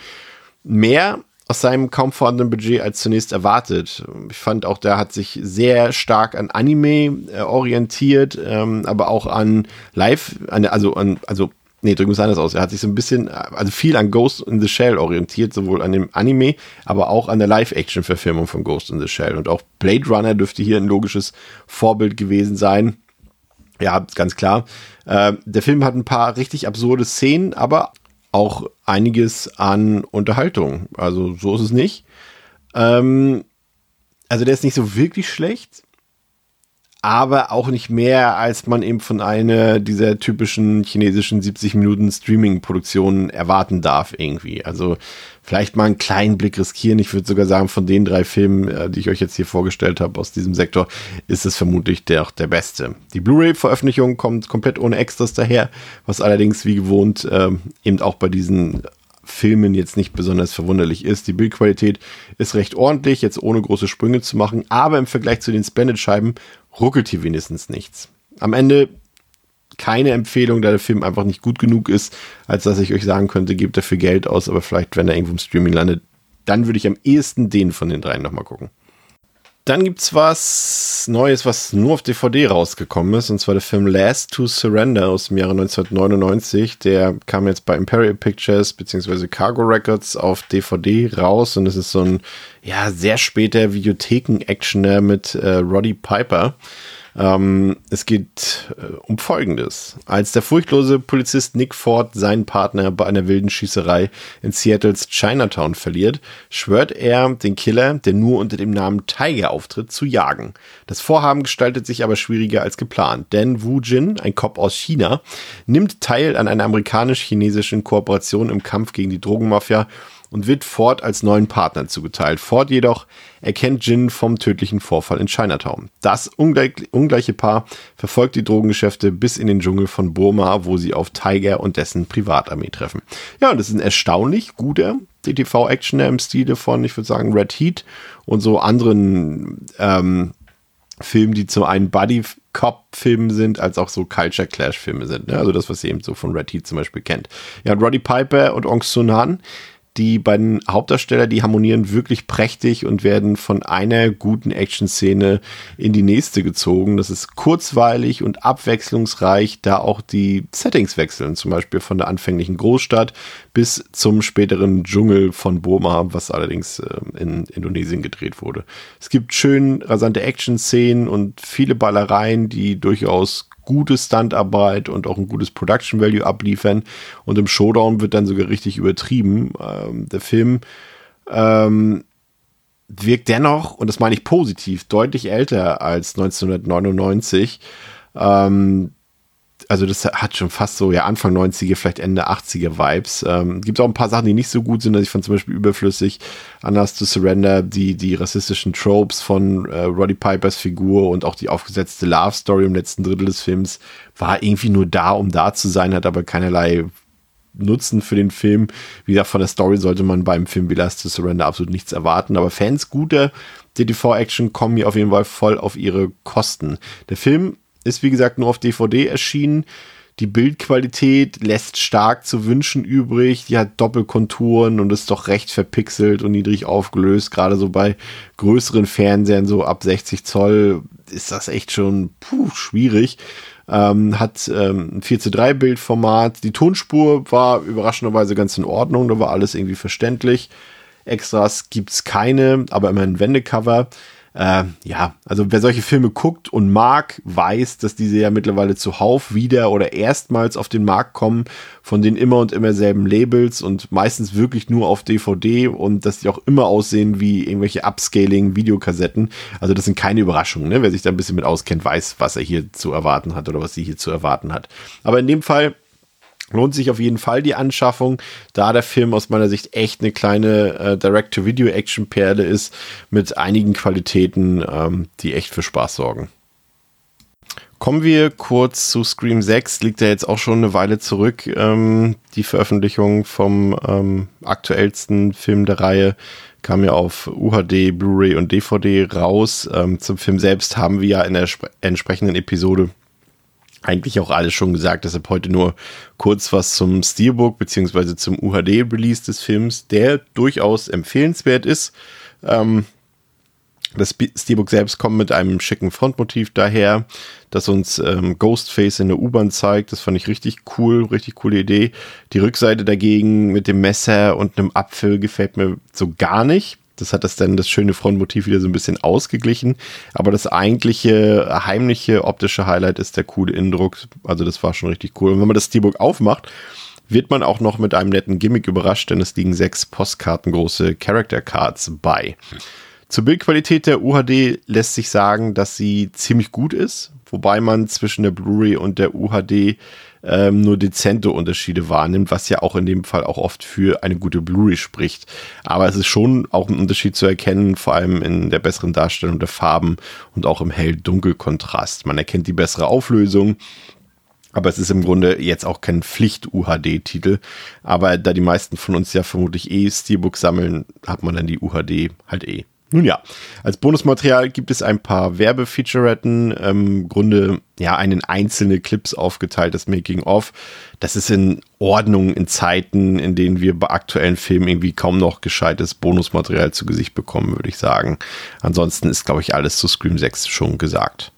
mehr aus seinem kaum vorhandenen Budget als zunächst erwartet. Ich fand auch, der hat sich sehr stark an Anime äh, orientiert, ähm, aber auch an Live, an, also an, also Nee, drücken wir es anders aus. Er hat sich so ein bisschen, also viel an Ghost in the Shell orientiert, sowohl an dem Anime, aber auch an der Live-Action-Verfilmung von Ghost in the Shell. Und auch Blade Runner dürfte hier ein logisches Vorbild gewesen sein. Ja, ganz klar. Äh, der Film hat ein paar richtig absurde Szenen, aber auch einiges an Unterhaltung. Also so ist es nicht. Ähm, also der ist nicht so wirklich schlecht aber auch nicht mehr, als man eben von einer dieser typischen chinesischen 70 Minuten Streaming-Produktionen erwarten darf irgendwie. Also vielleicht mal einen kleinen Blick riskieren. Ich würde sogar sagen, von den drei Filmen, äh, die ich euch jetzt hier vorgestellt habe aus diesem Sektor, ist es vermutlich der, der beste. Die Blu-ray-Veröffentlichung kommt komplett ohne Extras daher, was allerdings wie gewohnt äh, eben auch bei diesen Filmen jetzt nicht besonders verwunderlich ist. Die Bildqualität ist recht ordentlich, jetzt ohne große Sprünge zu machen, aber im Vergleich zu den Splendid-Scheiben ruckelt hier wenigstens nichts. Am Ende keine Empfehlung, da der Film einfach nicht gut genug ist, als dass ich euch sagen könnte, gebt dafür Geld aus, aber vielleicht, wenn er irgendwo im Streaming landet, dann würde ich am ehesten den von den dreien nochmal gucken. Dann gibt es was Neues, was nur auf DVD rausgekommen ist, und zwar der Film Last to Surrender aus dem Jahre 1999. Der kam jetzt bei Imperial Pictures bzw. Cargo Records auf DVD raus und es ist so ein ja sehr später Videotheken-Actioner mit äh, Roddy Piper. Ähm, es geht äh, um Folgendes. Als der furchtlose Polizist Nick Ford seinen Partner bei einer wilden Schießerei in Seattles Chinatown verliert, schwört er, den Killer, der nur unter dem Namen Tiger auftritt, zu jagen. Das Vorhaben gestaltet sich aber schwieriger als geplant, denn Wu Jin, ein Cop aus China, nimmt teil an einer amerikanisch-chinesischen Kooperation im Kampf gegen die Drogenmafia und wird Ford als neuen Partner zugeteilt. Ford jedoch erkennt Jin vom tödlichen Vorfall in Chinatown. Das ungleich, ungleiche Paar verfolgt die Drogengeschäfte bis in den Dschungel von Burma, wo sie auf Tiger und dessen Privatarmee treffen. Ja, und das ist ein erstaunlich guter DTV-Actioner im Stile von, ich würde sagen, Red Heat und so anderen ähm, Filmen, die zum einen Buddy Cop-Filmen sind, als auch so Culture Clash-Filme sind. Ne? Also das, was ihr eben so von Red Heat zum Beispiel kennt. Ja, Roddy Piper und Ong Sun Han die beiden Hauptdarsteller, die harmonieren wirklich prächtig und werden von einer guten Action-Szene in die nächste gezogen. Das ist kurzweilig und abwechslungsreich, da auch die Settings wechseln, zum Beispiel von der anfänglichen Großstadt bis zum späteren Dschungel von Burma, was allerdings äh, in Indonesien gedreht wurde. Es gibt schön rasante Action-Szenen und viele Ballereien, die durchaus gute Stuntarbeit und auch ein gutes Production Value abliefern. Und im Showdown wird dann sogar richtig übertrieben. Ähm, der Film ähm, wirkt dennoch, und das meine ich positiv, deutlich älter als 1999. Ähm, also das hat schon fast so ja Anfang 90er, vielleicht Ende 80er Vibes. Ähm, gibt auch ein paar Sachen, die nicht so gut sind. Also ich fand zum Beispiel überflüssig Anders to Surrender, die, die rassistischen Tropes von äh, Roddy Pipers Figur und auch die aufgesetzte Love Story im letzten Drittel des Films war irgendwie nur da, um da zu sein, hat aber keinerlei Nutzen für den Film. Wie gesagt, von der Story sollte man beim Film wie Last to Surrender absolut nichts erwarten. Aber Fans guter DTV-Action kommen hier auf jeden Fall voll auf ihre Kosten. Der Film ist wie gesagt nur auf DVD erschienen. Die Bildqualität lässt stark zu wünschen übrig. Die hat Doppelkonturen und ist doch recht verpixelt und niedrig aufgelöst. Gerade so bei größeren Fernsehern, so ab 60 Zoll, ist das echt schon puh, schwierig. Ähm, hat ähm, ein 4 zu 3 Bildformat. Die Tonspur war überraschenderweise ganz in Ordnung. Da war alles irgendwie verständlich. Extras gibt es keine, aber immer ein Wendecover. Äh, ja, also wer solche Filme guckt und mag, weiß, dass diese ja mittlerweile zuhauf wieder oder erstmals auf den Markt kommen von den immer und immer selben Labels und meistens wirklich nur auf DVD und dass die auch immer aussehen wie irgendwelche Upscaling-Videokassetten. Also das sind keine Überraschungen. Ne? Wer sich da ein bisschen mit auskennt, weiß, was er hier zu erwarten hat oder was sie hier zu erwarten hat. Aber in dem Fall lohnt sich auf jeden Fall die Anschaffung, da der Film aus meiner Sicht echt eine kleine äh, Direct-to-Video-Action-Perle ist mit einigen Qualitäten, ähm, die echt für Spaß sorgen. Kommen wir kurz zu Scream 6, liegt ja jetzt auch schon eine Weile zurück, ähm, die Veröffentlichung vom ähm, aktuellsten Film der Reihe kam ja auf UHD, Blu-ray und DVD raus. Ähm, zum Film selbst haben wir ja in der entsprechenden Episode eigentlich auch alles schon gesagt, deshalb heute nur kurz was zum Steelbook beziehungsweise zum UHD-Release des Films, der durchaus empfehlenswert ist. Ähm, das Steelbook selbst kommt mit einem schicken Frontmotiv daher, das uns ähm, Ghostface in der U-Bahn zeigt. Das fand ich richtig cool, richtig coole Idee. Die Rückseite dagegen mit dem Messer und einem Apfel gefällt mir so gar nicht. Das hat das dann das schöne Frontmotiv wieder so ein bisschen ausgeglichen. Aber das eigentliche heimliche optische Highlight ist der coole Indruck. Also das war schon richtig cool. Und wenn man das Steelbook aufmacht, wird man auch noch mit einem netten Gimmick überrascht, denn es liegen sechs postkartengroße Character Cards bei. Zur Bildqualität der UHD lässt sich sagen, dass sie ziemlich gut ist, wobei man zwischen der Blu-ray und der UHD ähm, nur dezente Unterschiede wahrnimmt, was ja auch in dem Fall auch oft für eine gute Blu-ray spricht. Aber es ist schon auch ein Unterschied zu erkennen, vor allem in der besseren Darstellung der Farben und auch im Hell-Dunkel-Kontrast. Man erkennt die bessere Auflösung. Aber es ist im Grunde jetzt auch kein Pflicht-UHD-Titel. Aber da die meisten von uns ja vermutlich eh Steelbook sammeln, hat man dann die UHD halt eh. Nun ja, als Bonusmaterial gibt es ein paar Werbefeaturetten, ähm, im Grunde ja einen einzelne Clips aufgeteilt, das Making of. Das ist in Ordnung in Zeiten, in denen wir bei aktuellen Filmen irgendwie kaum noch gescheites Bonusmaterial zu Gesicht bekommen, würde ich sagen. Ansonsten ist, glaube ich, alles zu Scream 6 schon gesagt.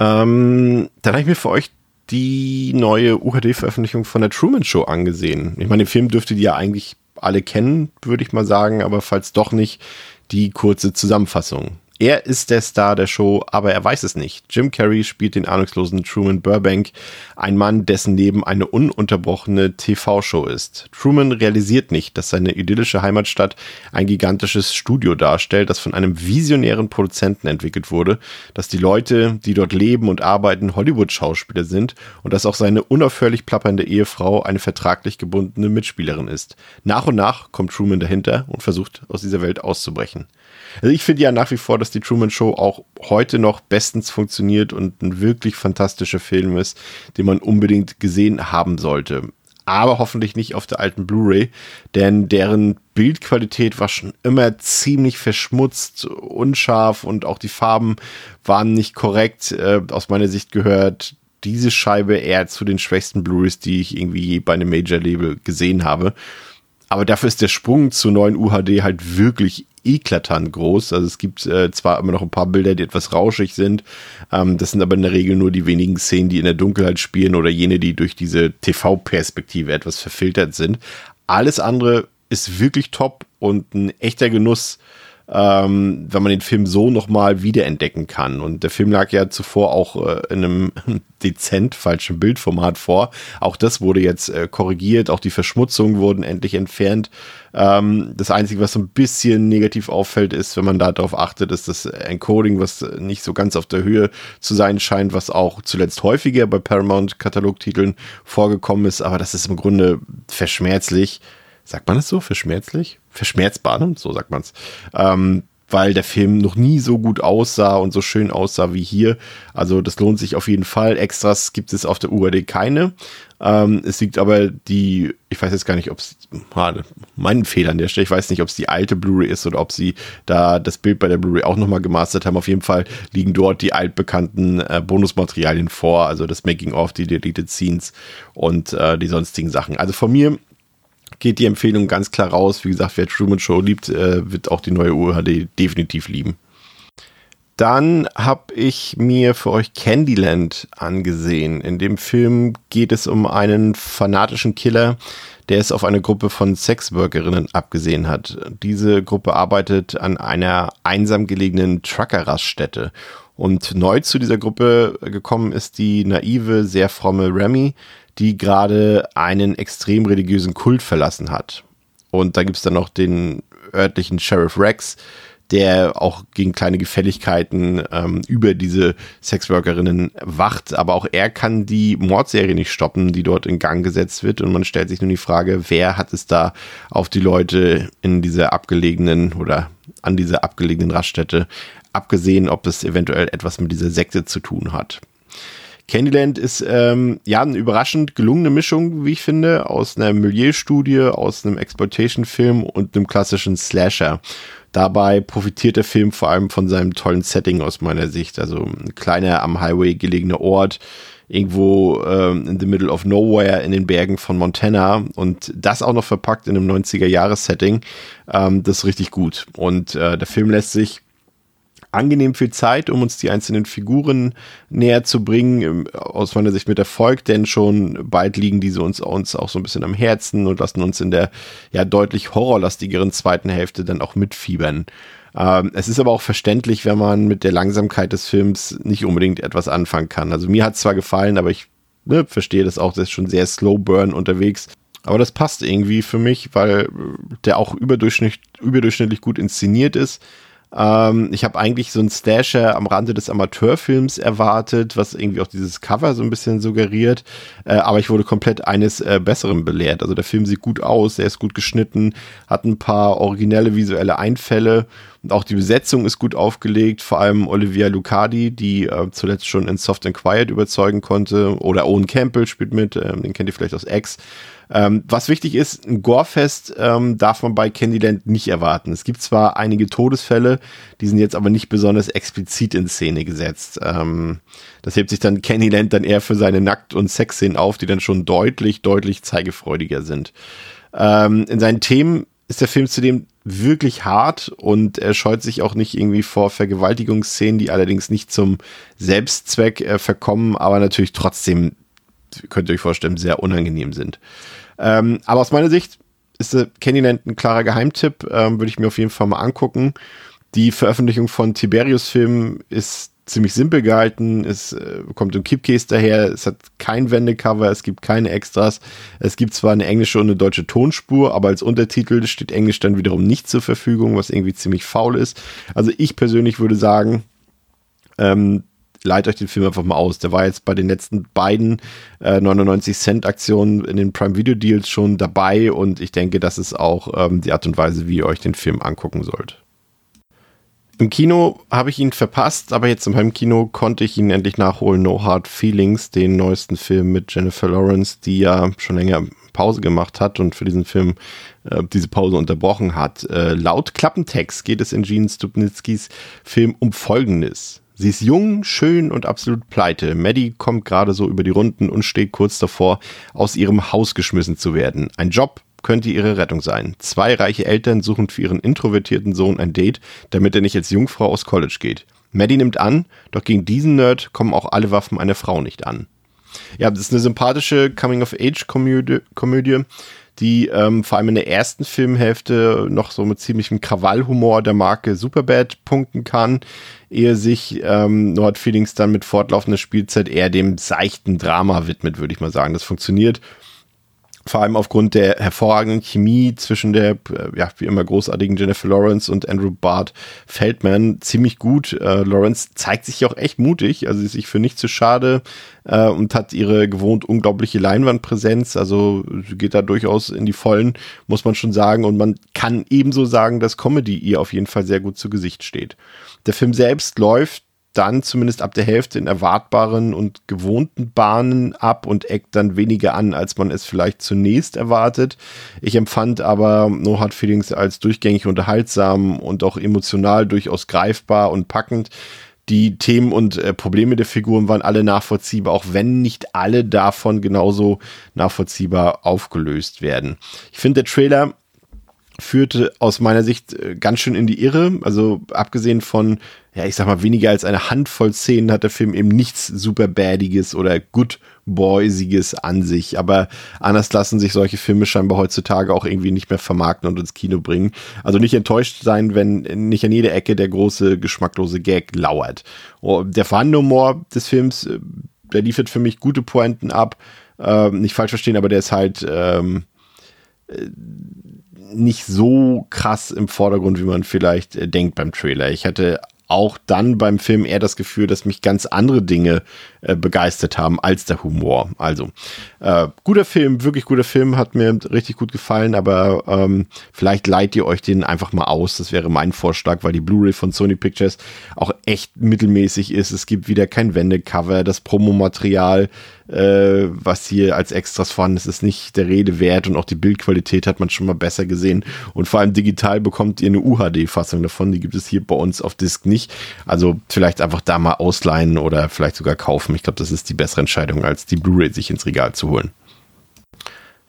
Ähm, dann habe ich mir für euch die neue UHD-Veröffentlichung von der Truman Show angesehen. Ich meine, den Film dürftet ihr ja eigentlich alle kennen, würde ich mal sagen, aber falls doch nicht, die kurze Zusammenfassung. Er ist der Star der Show, aber er weiß es nicht. Jim Carrey spielt den ahnungslosen Truman Burbank, ein Mann, dessen Leben eine ununterbrochene TV-Show ist. Truman realisiert nicht, dass seine idyllische Heimatstadt ein gigantisches Studio darstellt, das von einem visionären Produzenten entwickelt wurde, dass die Leute, die dort leben und arbeiten, Hollywood-Schauspieler sind und dass auch seine unaufhörlich plappernde Ehefrau eine vertraglich gebundene Mitspielerin ist. Nach und nach kommt Truman dahinter und versucht, aus dieser Welt auszubrechen. Also ich finde ja nach wie vor, dass die Truman Show auch heute noch bestens funktioniert und ein wirklich fantastischer Film ist, den man unbedingt gesehen haben sollte. Aber hoffentlich nicht auf der alten Blu-ray, denn deren Bildqualität war schon immer ziemlich verschmutzt, unscharf und auch die Farben waren nicht korrekt. Äh, aus meiner Sicht gehört diese Scheibe eher zu den schwächsten Blu-rays, die ich irgendwie je bei einem Major-Label gesehen habe. Aber dafür ist der Sprung zu neuen UHD halt wirklich eklatant groß. Also es gibt äh, zwar immer noch ein paar Bilder, die etwas rauschig sind. Ähm, das sind aber in der Regel nur die wenigen Szenen, die in der Dunkelheit spielen oder jene, die durch diese TV-Perspektive etwas verfiltert sind. Alles andere ist wirklich top und ein echter Genuss ähm, wenn man den Film so nochmal wiederentdecken kann. Und der Film lag ja zuvor auch äh, in einem dezent falschen Bildformat vor. Auch das wurde jetzt äh, korrigiert, auch die Verschmutzungen wurden endlich entfernt. Ähm, das Einzige, was so ein bisschen negativ auffällt, ist, wenn man darauf achtet, ist das Encoding, was nicht so ganz auf der Höhe zu sein scheint, was auch zuletzt häufiger bei Paramount-Katalogtiteln vorgekommen ist. Aber das ist im Grunde verschmerzlich sagt man es so, verschmerzlich? Verschmerzbar, ne? so sagt man es. Ähm, weil der Film noch nie so gut aussah und so schön aussah wie hier. Also das lohnt sich auf jeden Fall. Extras gibt es auf der UAD keine. Ähm, es liegt aber die, ich weiß jetzt gar nicht, ob es, mein Fehler an der Stelle, ich weiß nicht, ob es die alte Blu-ray ist oder ob sie da das Bild bei der Blu-ray auch nochmal gemastert haben. Auf jeden Fall liegen dort die altbekannten äh, Bonusmaterialien vor, also das Making-of, die Deleted Scenes und äh, die sonstigen Sachen. Also von mir geht die Empfehlung ganz klar raus. Wie gesagt, wer Truman Show liebt, äh, wird auch die neue UHD definitiv lieben. Dann habe ich mir für euch Candyland angesehen. In dem Film geht es um einen fanatischen Killer, der es auf eine Gruppe von Sexworkerinnen abgesehen hat. Diese Gruppe arbeitet an einer einsam gelegenen Trucker-Raststätte. Und neu zu dieser Gruppe gekommen ist die naive, sehr fromme Remy, die gerade einen extrem religiösen Kult verlassen hat. Und da gibt's dann noch den örtlichen Sheriff Rex, der auch gegen kleine Gefälligkeiten ähm, über diese Sexworkerinnen wacht. Aber auch er kann die Mordserie nicht stoppen, die dort in Gang gesetzt wird. Und man stellt sich nun die Frage, wer hat es da auf die Leute in dieser abgelegenen oder an dieser abgelegenen Raststätte abgesehen, ob es eventuell etwas mit dieser Sekte zu tun hat. Candyland ist ähm, ja eine überraschend gelungene Mischung, wie ich finde, aus einer Milieustudie, aus einem Exploitation-Film und einem klassischen Slasher. Dabei profitiert der Film vor allem von seinem tollen Setting aus meiner Sicht. Also ein kleiner am Highway gelegener Ort, irgendwo ähm, in the middle of nowhere in den Bergen von Montana und das auch noch verpackt in einem 90er-Jahres-Setting. Ähm, das ist richtig gut. Und äh, der Film lässt sich angenehm viel Zeit, um uns die einzelnen Figuren näher zu bringen. Ähm, aus meiner Sicht mit Erfolg, denn schon bald liegen diese uns, uns auch so ein bisschen am Herzen und lassen uns in der ja deutlich horrorlastigeren zweiten Hälfte dann auch mitfiebern. Ähm, es ist aber auch verständlich, wenn man mit der Langsamkeit des Films nicht unbedingt etwas anfangen kann. Also mir hat es zwar gefallen, aber ich ne, verstehe das auch, das ist schon sehr slow burn unterwegs. Aber das passt irgendwie für mich, weil der auch überdurchschnittlich, überdurchschnittlich gut inszeniert ist. Ähm, ich habe eigentlich so einen Stasher am Rande des Amateurfilms erwartet, was irgendwie auch dieses Cover so ein bisschen suggeriert. Äh, aber ich wurde komplett eines äh, Besseren belehrt. Also der Film sieht gut aus, er ist gut geschnitten, hat ein paar originelle visuelle Einfälle und auch die Besetzung ist gut aufgelegt. Vor allem Olivia Lucardi, die äh, zuletzt schon in Soft and Quiet überzeugen konnte. Oder Owen Campbell spielt mit, ähm, den kennt ihr vielleicht aus X. Ähm, was wichtig ist, ein Gorefest ähm, darf man bei Candyland nicht erwarten. Es gibt zwar einige Todesfälle, die sind jetzt aber nicht besonders explizit in Szene gesetzt. Ähm, das hebt sich dann Candyland dann eher für seine Nackt- und Sexszenen auf, die dann schon deutlich, deutlich zeigefreudiger sind. Ähm, in seinen Themen ist der Film zudem wirklich hart und er scheut sich auch nicht irgendwie vor Vergewaltigungsszenen, die allerdings nicht zum Selbstzweck äh, verkommen, aber natürlich trotzdem, könnt ihr euch vorstellen, sehr unangenehm sind. Ähm, aber aus meiner Sicht ist äh, Candyland ein klarer Geheimtipp, ähm, würde ich mir auf jeden Fall mal angucken. Die Veröffentlichung von Tiberius-Filmen ist ziemlich simpel gehalten. Es äh, kommt im Keepcase daher. Es hat kein Wendecover, es gibt keine Extras. Es gibt zwar eine englische und eine deutsche Tonspur, aber als Untertitel steht Englisch dann wiederum nicht zur Verfügung, was irgendwie ziemlich faul ist. Also ich persönlich würde sagen, ähm, leitet euch den Film einfach mal aus. Der war jetzt bei den letzten beiden äh, 99 Cent Aktionen in den Prime Video Deals schon dabei und ich denke, das ist auch ähm, die Art und Weise, wie ihr euch den Film angucken sollt. Im Kino habe ich ihn verpasst, aber jetzt in meinem Kino konnte ich ihn endlich nachholen. No Hard Feelings, den neuesten Film mit Jennifer Lawrence, die ja schon länger Pause gemacht hat und für diesen Film äh, diese Pause unterbrochen hat. Äh, laut Klappentext geht es in Gene Stupnitzkis Film um Folgendes. Sie ist jung, schön und absolut pleite. Maddie kommt gerade so über die Runden und steht kurz davor, aus ihrem Haus geschmissen zu werden. Ein Job könnte ihre Rettung sein. Zwei reiche Eltern suchen für ihren introvertierten Sohn ein Date, damit er nicht als Jungfrau aus College geht. Maddie nimmt an, doch gegen diesen Nerd kommen auch alle Waffen einer Frau nicht an. Ja, das ist eine sympathische Coming-of-Age-Komödie, die ähm, vor allem in der ersten Filmhälfte noch so mit ziemlichem Krawallhumor der Marke Superbad punkten kann, ehe sich ähm, Nord Feelings dann mit fortlaufender Spielzeit eher dem seichten Drama widmet, würde ich mal sagen. Das funktioniert vor allem aufgrund der hervorragenden Chemie zwischen der, äh, ja, wie immer großartigen Jennifer Lawrence und Andrew Bart Feldman ziemlich gut. Äh, Lawrence zeigt sich auch echt mutig, also sie ist sich für nicht zu schade äh, und hat ihre gewohnt unglaubliche Leinwandpräsenz, also geht da durchaus in die Vollen, muss man schon sagen. Und man kann ebenso sagen, dass Comedy ihr auf jeden Fall sehr gut zu Gesicht steht. Der Film selbst läuft dann zumindest ab der Hälfte in erwartbaren und gewohnten Bahnen ab und eckt dann weniger an, als man es vielleicht zunächst erwartet. Ich empfand aber No Hard Feelings als durchgängig unterhaltsam und auch emotional durchaus greifbar und packend. Die Themen und äh, Probleme der Figuren waren alle nachvollziehbar, auch wenn nicht alle davon genauso nachvollziehbar aufgelöst werden. Ich finde, der Trailer führte aus meiner Sicht äh, ganz schön in die Irre. Also abgesehen von, ja, ich sag mal, weniger als eine Handvoll Szenen hat der Film eben nichts super Badiges oder Good Boysiges an sich. Aber anders lassen sich solche Filme scheinbar heutzutage auch irgendwie nicht mehr vermarkten und ins Kino bringen. Also nicht enttäuscht sein, wenn nicht an jeder Ecke der große, geschmacklose Gag lauert. Oh, der vorhandene Humor des Films, äh, der liefert für mich gute Pointen ab. Ähm, nicht falsch verstehen, aber der ist halt ähm, äh, nicht so krass im Vordergrund, wie man vielleicht äh, denkt beim Trailer. Ich hatte auch dann beim Film eher das Gefühl, dass mich ganz andere Dinge äh, begeistert haben als der Humor. Also äh, guter Film, wirklich guter Film, hat mir richtig gut gefallen, aber ähm, vielleicht leiht ihr euch den einfach mal aus. Das wäre mein Vorschlag, weil die Blu-ray von Sony Pictures auch echt mittelmäßig ist. Es gibt wieder kein Wendecover, das Promomaterial äh, was hier als Extras vorhanden ist, ist nicht der Rede wert und auch die Bildqualität hat man schon mal besser gesehen. Und vor allem digital bekommt ihr eine UHD-Fassung davon, die gibt es hier bei uns auf Disk nicht. Also vielleicht einfach da mal ausleihen oder vielleicht sogar kaufen. Ich glaube, das ist die bessere Entscheidung, als die Blu-ray sich ins Regal zu holen.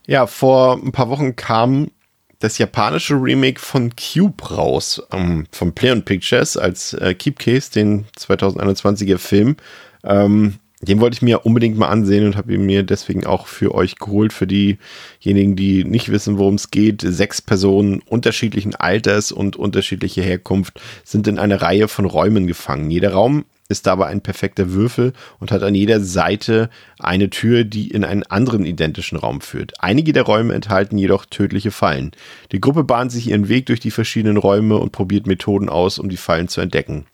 Ja, vor ein paar Wochen kam das japanische Remake von Cube raus, ähm, von Play Pictures als äh, Keep Case, den 2021er Film. Ähm, den wollte ich mir unbedingt mal ansehen und habe ihn mir deswegen auch für euch geholt. Für diejenigen, die nicht wissen, worum es geht. Sechs Personen unterschiedlichen Alters und unterschiedliche Herkunft sind in einer Reihe von Räumen gefangen. Jeder Raum ist dabei ein perfekter Würfel und hat an jeder Seite eine Tür, die in einen anderen identischen Raum führt. Einige der Räume enthalten jedoch tödliche Fallen. Die Gruppe bahnt sich ihren Weg durch die verschiedenen Räume und probiert Methoden aus, um die Fallen zu entdecken.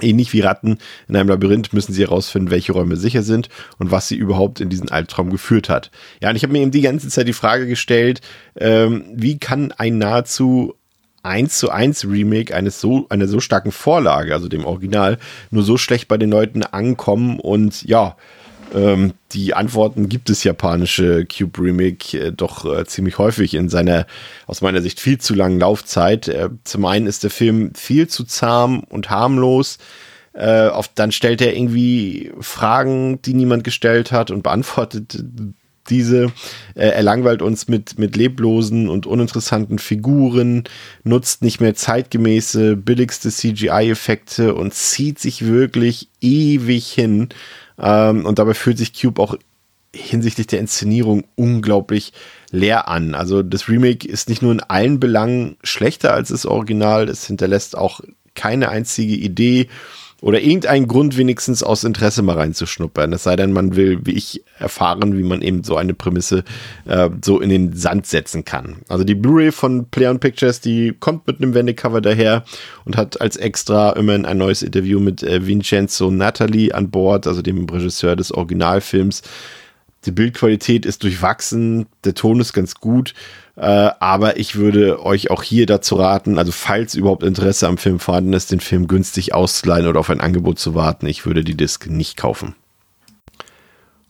Ähnlich wie Ratten in einem Labyrinth müssen sie herausfinden, welche Räume sicher sind und was sie überhaupt in diesen Albtraum geführt hat. Ja, und ich habe mir eben die ganze Zeit die Frage gestellt, ähm, wie kann ein nahezu 1 zu 1 Remake eines so, einer so starken Vorlage, also dem Original, nur so schlecht bei den Leuten ankommen und ja, ähm, die Antworten gibt es japanische Cube Remake äh, doch äh, ziemlich häufig in seiner aus meiner Sicht viel zu langen Laufzeit. Äh, zum einen ist der Film viel zu zahm und harmlos. Äh, oft dann stellt er irgendwie Fragen, die niemand gestellt hat und beantwortet diese. Äh, er langweilt uns mit, mit leblosen und uninteressanten Figuren, nutzt nicht mehr zeitgemäße, billigste CGI-Effekte und zieht sich wirklich ewig hin ähm, und dabei fühlt sich Cube auch hinsichtlich der Inszenierung unglaublich leer an. Also das Remake ist nicht nur in allen Belangen schlechter als das Original, es hinterlässt auch keine einzige Idee oder irgendeinen Grund wenigstens aus Interesse mal reinzuschnuppern. Es sei denn, man will, wie ich, erfahren, wie man eben so eine Prämisse äh, so in den Sand setzen kann. Also die Blu-ray von Play on Pictures, die kommt mit einem Wendecover daher und hat als extra immerhin ein neues Interview mit äh, Vincenzo Natali an Bord, also dem Regisseur des Originalfilms. Die Bildqualität ist durchwachsen, der Ton ist ganz gut. Äh, aber ich würde euch auch hier dazu raten, also falls überhaupt Interesse am Film vorhanden ist, den Film günstig auszuleihen oder auf ein Angebot zu warten. Ich würde die Disc nicht kaufen.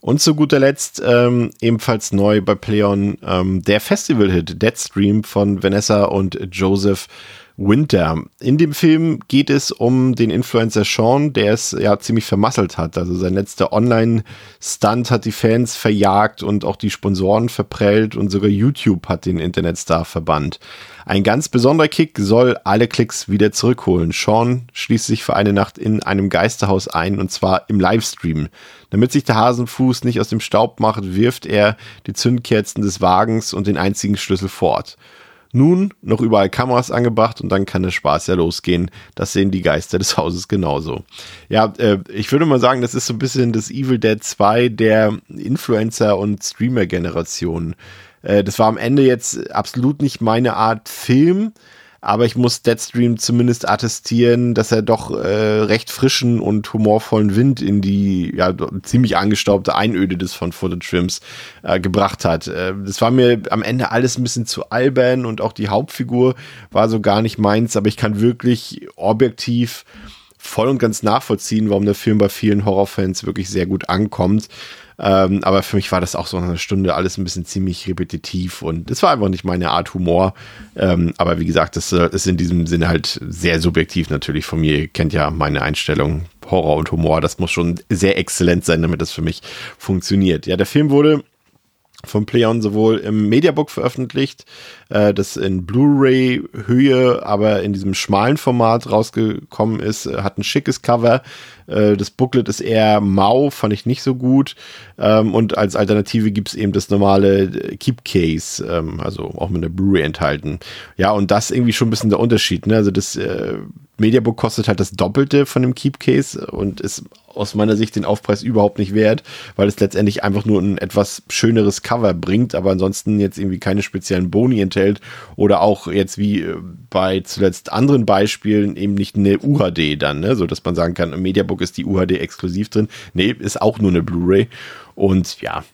Und zu guter Letzt ähm, ebenfalls neu bei Pleon ähm, der Festival-Hit Deadstream von Vanessa und Joseph Winter. In dem Film geht es um den Influencer Sean, der es ja ziemlich vermasselt hat. Also sein letzter Online-Stunt hat die Fans verjagt und auch die Sponsoren verprellt und sogar YouTube hat den Internetstar verbannt. Ein ganz besonderer Kick soll alle Klicks wieder zurückholen. Sean schließt sich für eine Nacht in einem Geisterhaus ein und zwar im Livestream. Damit sich der Hasenfuß nicht aus dem Staub macht, wirft er die Zündkerzen des Wagens und den einzigen Schlüssel fort. Nun noch überall Kameras angebracht und dann kann der Spaß ja losgehen. Das sehen die Geister des Hauses genauso. Ja, äh, ich würde mal sagen, das ist so ein bisschen das Evil Dead 2 der Influencer- und Streamer-Generation. Äh, das war am Ende jetzt absolut nicht meine Art Film aber ich muss Deadstream zumindest attestieren, dass er doch äh, recht frischen und humorvollen Wind in die ja ziemlich angestaubte Einöde des von Footage Trims äh, gebracht hat. Äh, das war mir am Ende alles ein bisschen zu albern und auch die Hauptfigur war so gar nicht meins, aber ich kann wirklich objektiv voll und ganz nachvollziehen, warum der Film bei vielen Horrorfans wirklich sehr gut ankommt. Ähm, aber für mich war das auch so eine Stunde alles ein bisschen ziemlich repetitiv und das war einfach nicht meine Art Humor. Ähm, aber wie gesagt, das äh, ist in diesem Sinne halt sehr subjektiv natürlich von mir. Ihr kennt ja meine Einstellung. Horror und Humor, das muss schon sehr exzellent sein, damit das für mich funktioniert. Ja, der Film wurde von Playon sowohl im Mediabook veröffentlicht, äh, das in Blu-ray-Höhe, aber in diesem schmalen Format rausgekommen ist. Hat ein schickes Cover. Äh, das Booklet ist eher mau, fand ich nicht so gut. Ähm, und als Alternative gibt es eben das normale äh, Keep Case, ähm, also auch mit einer Blu-ray enthalten. Ja, und das irgendwie schon ein bisschen der Unterschied. Ne? Also das äh, Mediabook kostet halt das Doppelte von dem Keep Case und ist aus meiner Sicht den Aufpreis überhaupt nicht wert, weil es letztendlich einfach nur ein etwas schöneres Cover bringt, aber ansonsten jetzt irgendwie keine speziellen Boni enthält oder auch jetzt wie äh, bei zuletzt anderen Beispielen eben nicht eine UHD dann, ne? so dass man sagen kann, im Mediabook ist die UHD exklusiv drin. Nee, ist auch nur eine Blu-ray und ja,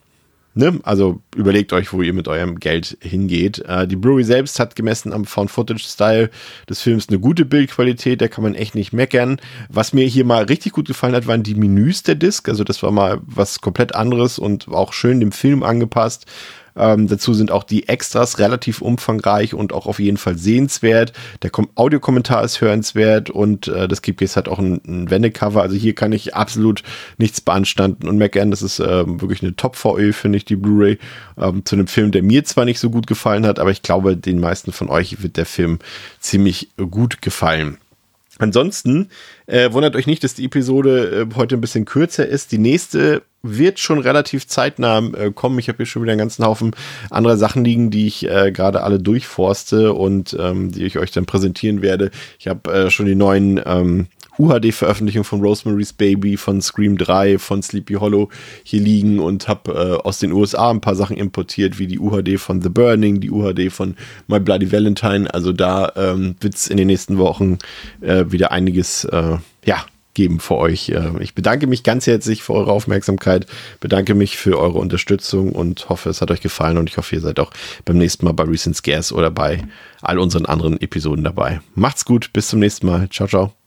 Ne? Also überlegt euch, wo ihr mit eurem Geld hingeht. Äh, die Blu-ray selbst hat gemessen am Found-Footage-Style des Films eine gute Bildqualität, da kann man echt nicht meckern. Was mir hier mal richtig gut gefallen hat, waren die Menüs der Disc. Also das war mal was komplett anderes und auch schön dem Film angepasst. Ähm, dazu sind auch die Extras relativ umfangreich und auch auf jeden Fall sehenswert. Der Kom Audiokommentar ist hörenswert und äh, das Keepcase hat auch ein, ein Wendecover. Also hier kann ich absolut nichts beanstanden und meckern. Das ist äh, wirklich eine Top-VÖ, finde ich, die Blu-ray. Ähm, zu einem Film, der mir zwar nicht so gut gefallen hat, aber ich glaube, den meisten von euch wird der Film ziemlich gut gefallen. Ansonsten äh, wundert euch nicht, dass die Episode äh, heute ein bisschen kürzer ist. Die nächste wird schon relativ zeitnah äh, kommen. Ich habe hier schon wieder einen ganzen Haufen anderer Sachen liegen, die ich äh, gerade alle durchforste und ähm, die ich euch dann präsentieren werde. Ich habe äh, schon die neuen ähm, UHD-Veröffentlichung von Rosemary's Baby, von Scream 3, von Sleepy Hollow hier liegen und habe äh, aus den USA ein paar Sachen importiert, wie die UHD von The Burning, die UHD von My Bloody Valentine. Also da ähm, wird es in den nächsten Wochen äh, wieder einiges, äh, ja, geben für euch. Äh, ich bedanke mich ganz herzlich für eure Aufmerksamkeit, bedanke mich für eure Unterstützung und hoffe, es hat euch gefallen und ich hoffe, ihr seid auch beim nächsten Mal bei Recent Scares oder bei all unseren anderen Episoden dabei. Macht's gut, bis zum nächsten Mal. Ciao, ciao.